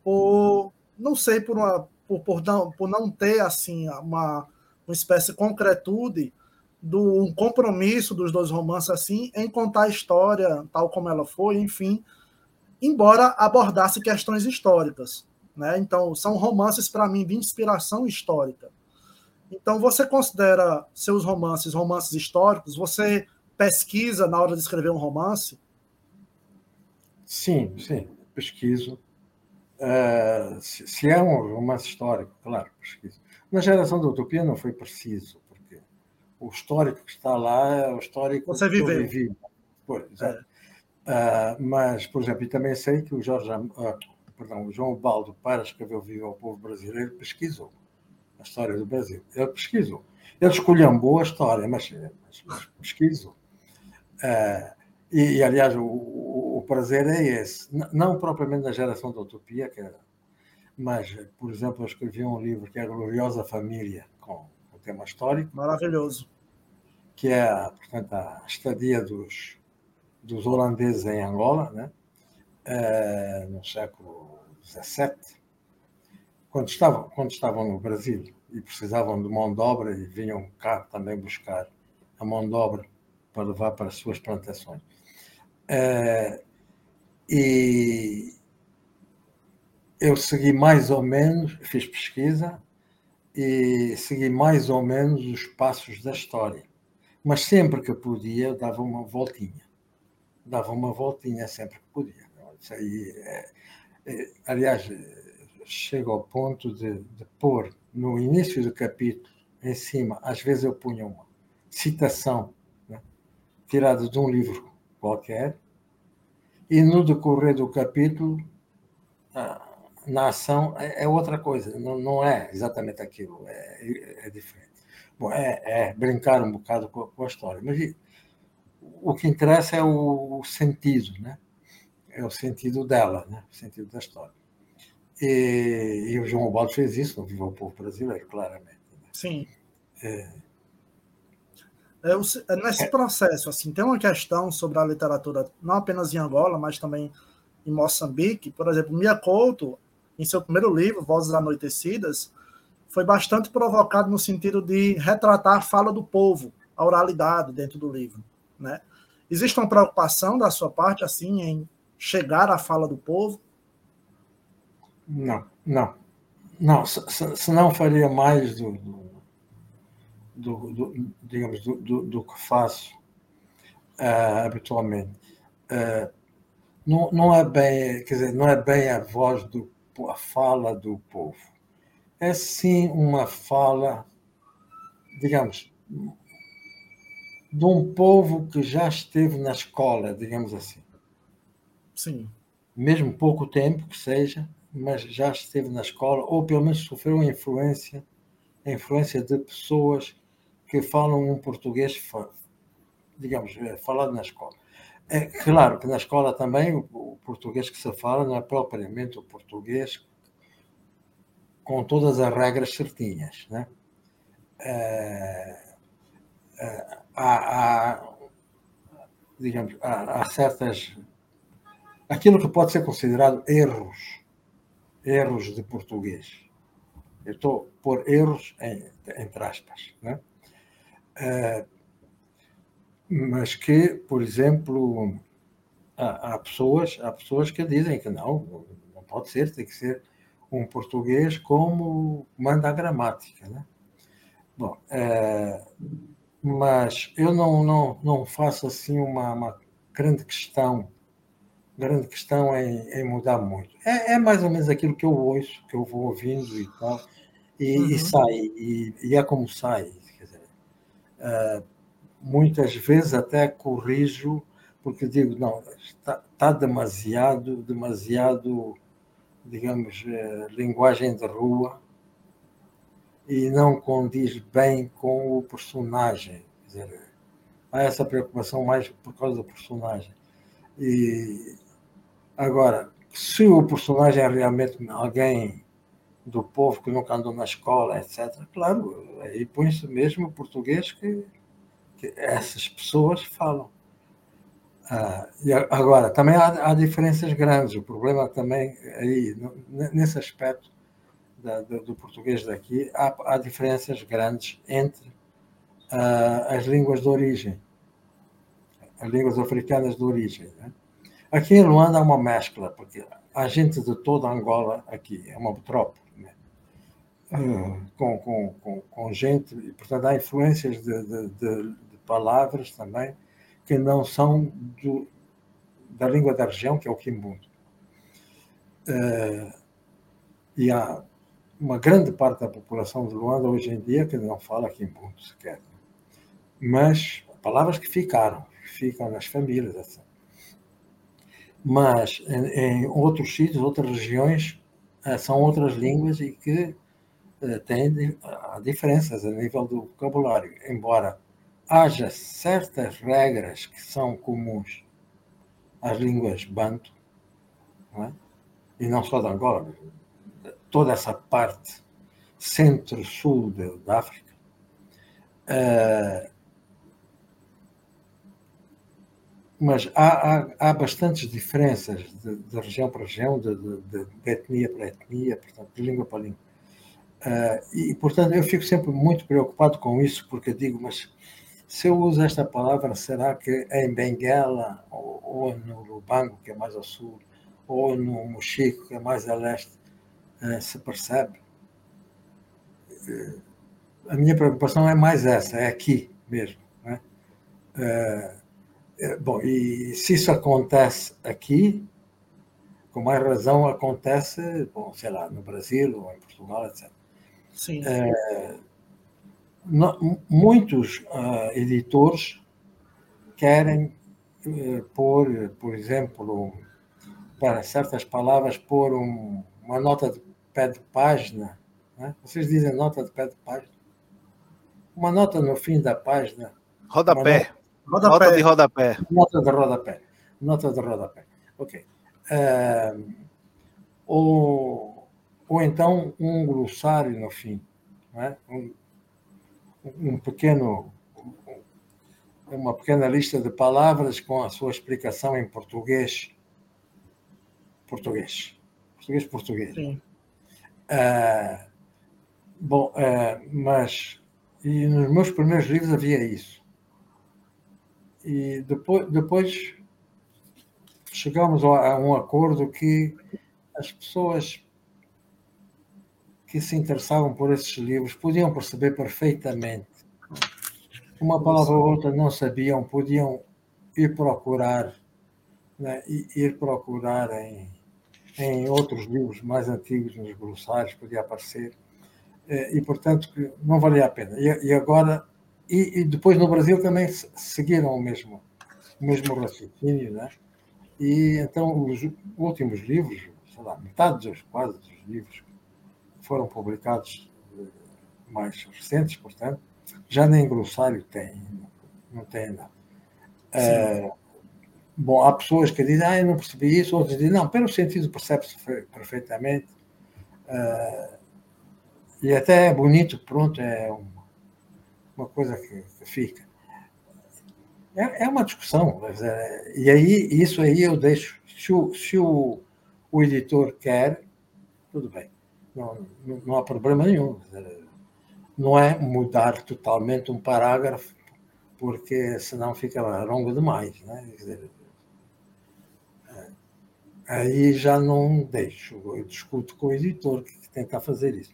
por não sei por uma por, por, não, por não ter assim uma, uma espécie de concretude do um compromisso dos dois romances assim em contar a história tal como ela foi, enfim, embora abordasse questões históricas, né? Então são romances para mim de inspiração histórica. Então você considera seus romances romances históricos? Você pesquisa na hora de escrever um romance? Sim, sim, pesquiso. Uh, se, se, é um romance histórico, claro, pesquiso. Na geração da Utopia não foi preciso, porque o histórico que está lá é o histórico Você que viveu. vivi. Pois, é. Uh, mas, por exemplo, e também sei que o Jorge, uh, perdão, o João Baldo, para escrever o Viva ao Povo Brasileiro, pesquisou a história do Brasil. Ele pesquisou. Ele escolheu uma boa história, mas, mas, mas pesquisou. Uh, e, e, aliás, o, o, prazer é esse. Não propriamente na geração da utopia, que era, mas, por exemplo, eu escrevi um livro que é a Gloriosa Família, com o tema histórico. Maravilhoso. Que é, portanto, a estadia dos, dos holandeses em Angola, né? É, no século XVII, quando estavam, quando estavam no Brasil e precisavam de mão de obra e vinham cá também buscar a mão de obra para levar para as suas plantações. Uh, e eu segui mais ou menos, fiz pesquisa e segui mais ou menos os passos da história. Mas sempre que podia, dava uma voltinha. Dava uma voltinha sempre que podia. Isso aí é, é, aliás, chego ao ponto de, de pôr no início do capítulo, em cima, às vezes eu punha uma citação né, tirada de um livro qualquer, e no decorrer do capítulo, na ação, é, é outra coisa, não, não é exatamente aquilo, é, é diferente. Bom, é, é, brincar um bocado com a história, mas o que interessa é o, sentido, né? É o sentido dela, né? O sentido da história. E, e o João Baldo fez isso no Viva o Povo Brasileiro, claramente. Né? Sim. É. É, é, nesse processo, assim, tem uma questão sobre a literatura, não apenas em Angola, mas também em Moçambique. Por exemplo, Mia Couto, em seu primeiro livro, Vozes Anoitecidas, foi bastante provocado no sentido de retratar a fala do povo, a oralidade dentro do livro. Né? Existe uma preocupação da sua parte, assim, em chegar à fala do povo? Não, não. Não, senão faria mais do, do, do digamos, do, do, do, que faço uh, habitualmente. Uh, não, não é bem, quer dizer, não é bem a voz do a fala do povo. É sim uma fala, digamos, de um povo que já esteve na escola, digamos assim. Sim. Mesmo pouco tempo que seja, mas já esteve na escola, ou pelo menos sofreu a influência, a influência de pessoas que falam um português, digamos, é, falado na escola. É claro que na escola também o, o português que se fala não é propriamente o português com todas as regras certinhas, né? É, é, há, digamos, há certas aquilo que pode ser considerado erros, erros de português. Eu estou por erros em, entre aspas, né? É, mas que, por exemplo, há, há, pessoas, há pessoas que dizem que não, não pode ser, tem que ser um português como manda a gramática. Né? Bom, é, mas eu não, não, não faço assim uma, uma grande questão grande questão em, em mudar muito. É, é, mais ou menos aquilo que eu ouço, que eu vou ouvindo e tal, e, uhum. e sai, e, e, é como sai. Quer dizer, uh, muitas vezes até corrijo, porque digo, não, está, está demasiado, demasiado, digamos, eh, linguagem de rua e não condiz bem com o personagem. Quer dizer, há essa preocupação mais por causa do personagem. E agora, se o personagem é realmente alguém do povo que nunca andou na escola, etc., claro, aí põe-se mesmo o português que que essas pessoas falam. Ah, e agora, também há, há, diferenças grandes. O problema também aí, nesse aspecto da, do, do, português daqui, há, há diferenças grandes entre ah, as línguas de origem, as línguas africanas de origem. Né? Aqui em Luanda há uma mescla, porque há gente de toda Angola aqui, é uma metrópole. Né? Ah, com, com, com, com, gente, e portanto há influências de, de, de palavras também que não são do, da língua da região, que é o quimbundo. Uh, e há uma grande parte da população de Luanda hoje em dia que não fala quimbundo sequer. Mas palavras que ficaram, ficam nas famílias. Assim. Mas em, em, outros sítios, outras regiões, uh, são outras línguas e que uh, têm diferenças a nível do vocabulário, embora haja certas regras que são comuns às línguas banto, não é? e não só da Angola, toda essa parte centro-sul da África, uh, mas há, há, há, bastantes diferenças de, de, região para região, de, de, de, etnia para etnia, portanto, de língua para língua. Uh, e, portanto, eu fico sempre muito preocupado com isso, porque digo, mas se eu uso esta palavra, será que em Benguela, ou, ou no Lubango, que é mais ao sul, ou no Mochico, que é mais a leste, se percebe? Eh, a minha preocupação é mais essa, é aqui mesmo. Né? É, bom, e se isso acontece aqui, com mais razão acontece, bom, sei lá, no Brasil ou em Portugal, etc. Sim. É, muitos uh, editores querem uh, pôr, por exemplo, para certas palavras, pôr um, uma nota de pé de página. Né? Vocês dizem nota de pé de página? Uma nota no fim da página. Rodapé. Nota, rodapé. nota de rodapé. Nota de rodapé. Nota de rodapé. Ok. Uh, ou, ou então um glossário no fim, é? um, um pequeno uma pequena lista de palavras com a sua explicação em português. Português. Português, português. Sim. Uh, bom, uh, mas e nos meus primeiros livros havia isso. E depois, depois chegamos a um acordo que as pessoas que se interessavam por esses livros podiam perceber perfeitamente. Uma palavra ou outra não sabiam, podiam ir procurar, né, ir procurar em, em outros livros mais antigos, nos glossários, podia aparecer. Eh, e, portanto, não valia a pena. E, e agora, e, e, depois no Brasil também seguiram o mesmo, o mesmo raciocínio, né? E então os últimos livros, sei lá, metade dos quase dos livros foram publicados eh, mais recentes, portanto, já nem glossário tem, não tem nada. É, bom, há pessoas que dizem, ah, eu não percebi isso, outros dizem, não, pelo sentido percebe-se perfeitamente. É, e até é bonito, pronto, é uma, uma coisa que, que fica. É, é, uma discussão, é, e aí isso aí eu deixo. Se o, se o, o editor quer, tudo bem não, não há problema nenhum. Não é mudar totalmente um parágrafo, porque senão fica longo demais. Né? Dizer, é, aí já não deixo, eu discuto com o editor que tenta fazer isso.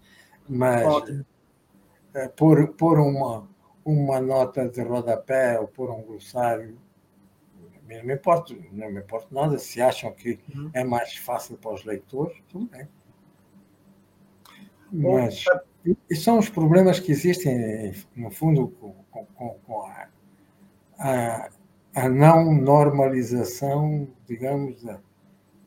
Mas é, por, por uma, uma nota de rodapé ou por um glossário, não me importa, não me importa nada. Se acham que uhum. é mais fácil para os leitores, tudo bem. Mas e são os problemas que existem, no fundo, com, com, com a, a, a, não normalização, digamos, da,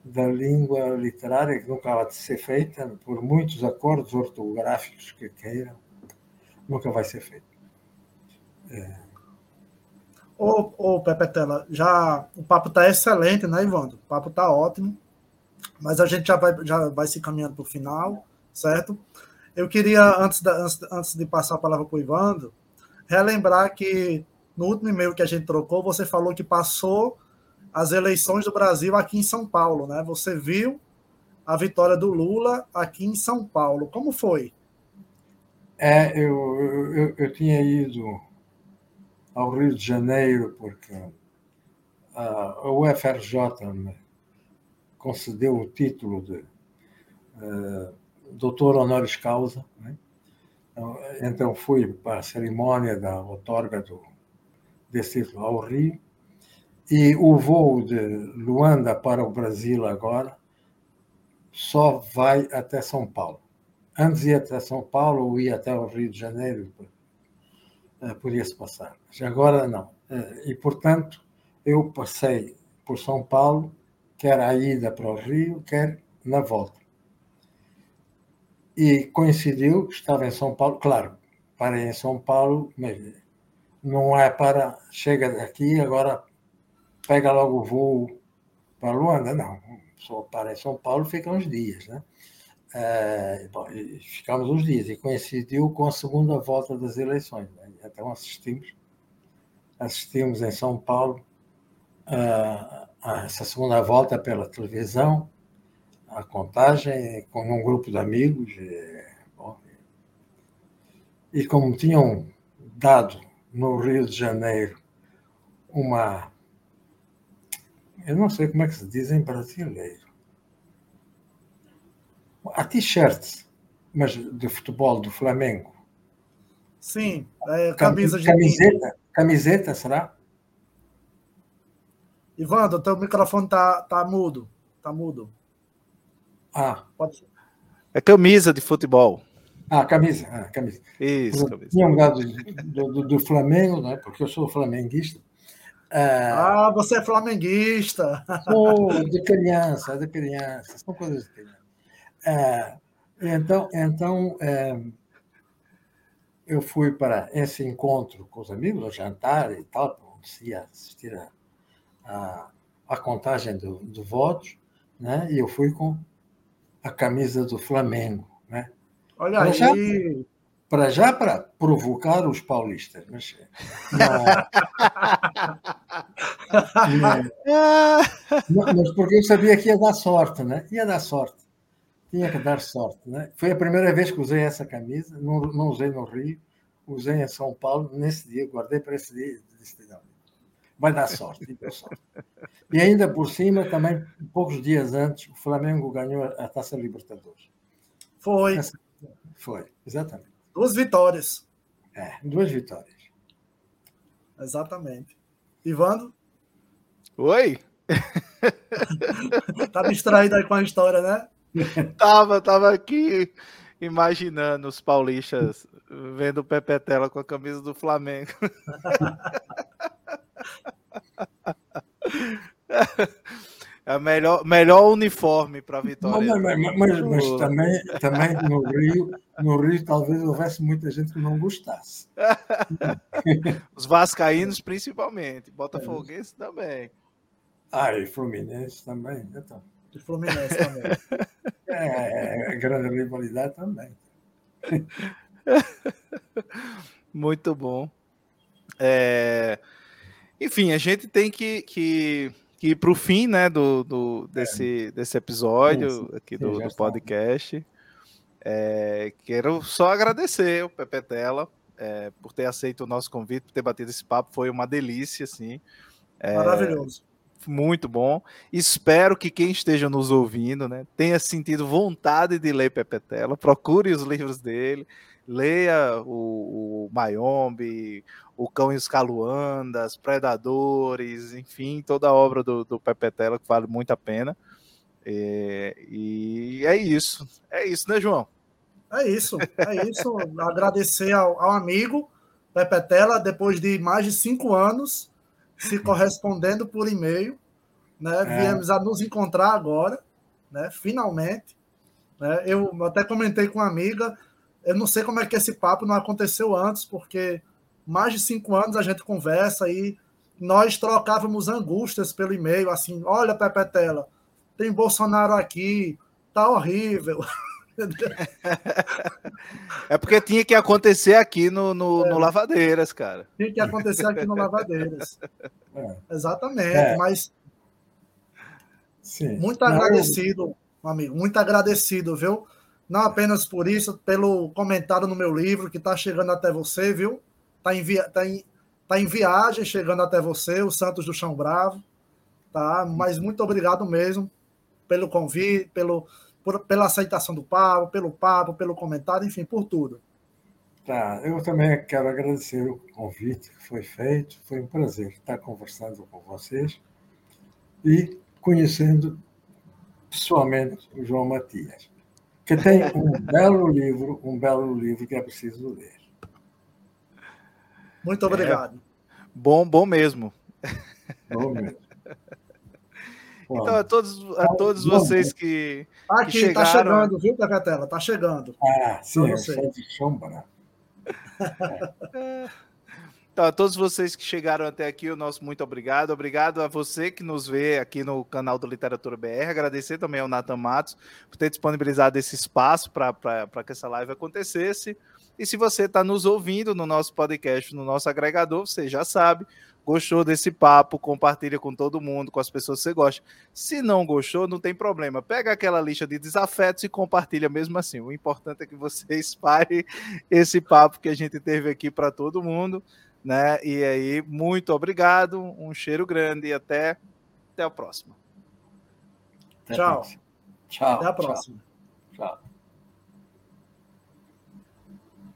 da língua literária, que nunca vai ser feita, por muitos acordos ortográficos que queiram, nunca vai ser feita. É. Ô, ô Pepetela, já o papo está excelente, né, Ivandro? O papo está ótimo, mas a gente já vai, já vai se caminhando para o final certo? Eu queria, antes, da, antes, antes de passar a palavra para o Ivandro, relembrar que no último e-mail que a gente trocou, você falou que passou as eleições do Brasil aqui em São Paulo, né? Você viu a vitória do Lula aqui em São Paulo. Como foi? É, eu, eu, eu tinha ido ao Rio de Janeiro porque a UFRJ me concedeu o título de uh, doutor honoris causa. Né? Então, fui para a cerimônia da outorga do, desse título ao Rio. E o voo de Luanda para o Brasil agora só vai até São Paulo. Antes ia até São Paulo ou ia até o Rio de Janeiro, eh, podia-se passar. Mas agora não. Eh, e, portanto, eu passei por São Paulo, quer a ida para o Rio, quer na volta e coincidiu que estava em São Paulo, claro, parei em São Paulo, mas não é para, chega daqui, agora pega logo o voo para Luanda, não, só para em São Paulo fica uns dias, né? É, bom, ficamos uns dias e coincidiu com a segunda volta das eleições. Né? Então assistimos, assistimos em São Paulo uh, a essa segunda volta pela televisão a contagem com um grupo de amigos. E, bom, e como tinham dado no Rio de Janeiro uma. Eu não sei como é que se diz em brasileiro. A t-shirt, mas de futebol do Flamengo. Sim, é, camisa de. Camiseta, camiseta, será? Ivandro, teu microfone tá, tá mudo. Tá mudo. Ah. Pode ser. É camisa de futebol. Ah, camisa. Ah, camisa. Isso, camisa. Tinha um dado do, do, do, Flamengo, né? porque eu sou flamenguista. Ah, ah você é flamenguista. Sou de criança, de criança. São coisas de criança. Ah, então, então é, eu fui para esse encontro com os amigos, o jantar e tal, para assistir a, a, a contagem do, do voto, né? e eu fui com a camisa do Flamengo. Né? Olha aí. Para já para provocar os paulistas. Mas, não, mas porque eu sabia que ia dar sorte, né? Ia dar sorte. Tinha que dar sorte. Né? Foi a primeira vez que usei essa camisa, não, não usei no Rio, usei em São Paulo, nesse dia, guardei para esse dia. Disse, não, vai dar sorte, e sorte. E ainda por cima, também, poucos dias antes, o Flamengo ganhou a Taça Libertadores. Foi. Foi, exatamente. Duas vitórias. É, duas vitórias. Exatamente. Ivando? Oi? tá distraído aí com a história, né? tava, tava aqui imaginando os paulistas vendo o Pepetela com a camisa do Flamengo. É o melhor, melhor uniforme para a vitória. Mas, mas, mas, mas, também, também no Rio, no Rio talvez houvesse muita gente que não gostasse. Os vascaínos principalmente, botafoguenses é. também. Ah, e Fluminense também. Então. E Fluminense também. É, é, grande rivalidade também. Muito bom. É... Enfim, a gente tem que, que, que ir para o fim né, do, do, desse, é. desse episódio sim, aqui do, do podcast. É, quero só agradecer o Pepe Tela é, por ter aceito o nosso convite, por ter batido esse papo. Foi uma delícia, assim. É, Maravilhoso. Muito bom. Espero que quem esteja nos ouvindo né, tenha sentido vontade de ler Pepe Tela. Procure os livros dele leia o, o Mayombe, o Cão e os Caluandas, Predadores, enfim, toda a obra do, do Pepe Tela que vale muito a pena. É, e é isso. É isso, né, João? É isso, é isso. Agradecer ao, ao amigo Pepe Tela, depois de mais de cinco anos se correspondendo por e-mail. Né? É. Viemos a nos encontrar agora, né? finalmente. Né? Eu até comentei com uma amiga, eu não sei como é que esse papo não aconteceu antes, porque mais de cinco anos a gente conversa e nós trocávamos angústias pelo e-mail, assim, olha, Pepetela, tem Bolsonaro aqui, tá horrível. É porque tinha que acontecer aqui no, no, é. no Lavadeiras, cara. Tinha que acontecer aqui no Lavadeiras. É. Exatamente, é. mas Sim. muito agradecido, amigo, muito agradecido, viu? Não apenas por isso, pelo comentário no meu livro que está chegando até você, viu? Está em, via... tá em... tá em viagem chegando até você, o Santos do Chão Bravo. Tá? Mas muito obrigado mesmo pelo convite, pelo, por, pela aceitação do papo, pelo papo, pelo comentário, enfim, por tudo. Tá, eu também quero agradecer o convite que foi feito. Foi um prazer estar conversando com vocês e conhecendo pessoalmente o João Matias que tem um belo livro, um belo livro que é preciso ler. Muito obrigado. É, bom, bom mesmo. Bom mesmo. Então, a todos, a todos vocês que. Tá aqui, que chegaram... tá chegando, viu, Cacatela? Tá chegando. Ah, sim, eu sou de sombra. É. Então, a todos vocês que chegaram até aqui, o nosso muito obrigado. Obrigado a você que nos vê aqui no canal do Literatura BR. Agradecer também ao Nathan Matos por ter disponibilizado esse espaço para que essa live acontecesse. E se você está nos ouvindo no nosso podcast, no nosso agregador, você já sabe, gostou desse papo, compartilha com todo mundo, com as pessoas que você gosta. Se não gostou, não tem problema. Pega aquela lista de desafetos e compartilha mesmo assim. O importante é que você espalhe esse papo que a gente teve aqui para todo mundo né? E aí, muito obrigado, um cheiro grande e até, até a próxima. Tchau. Tchau. Até a próxima. Tchau. tchau.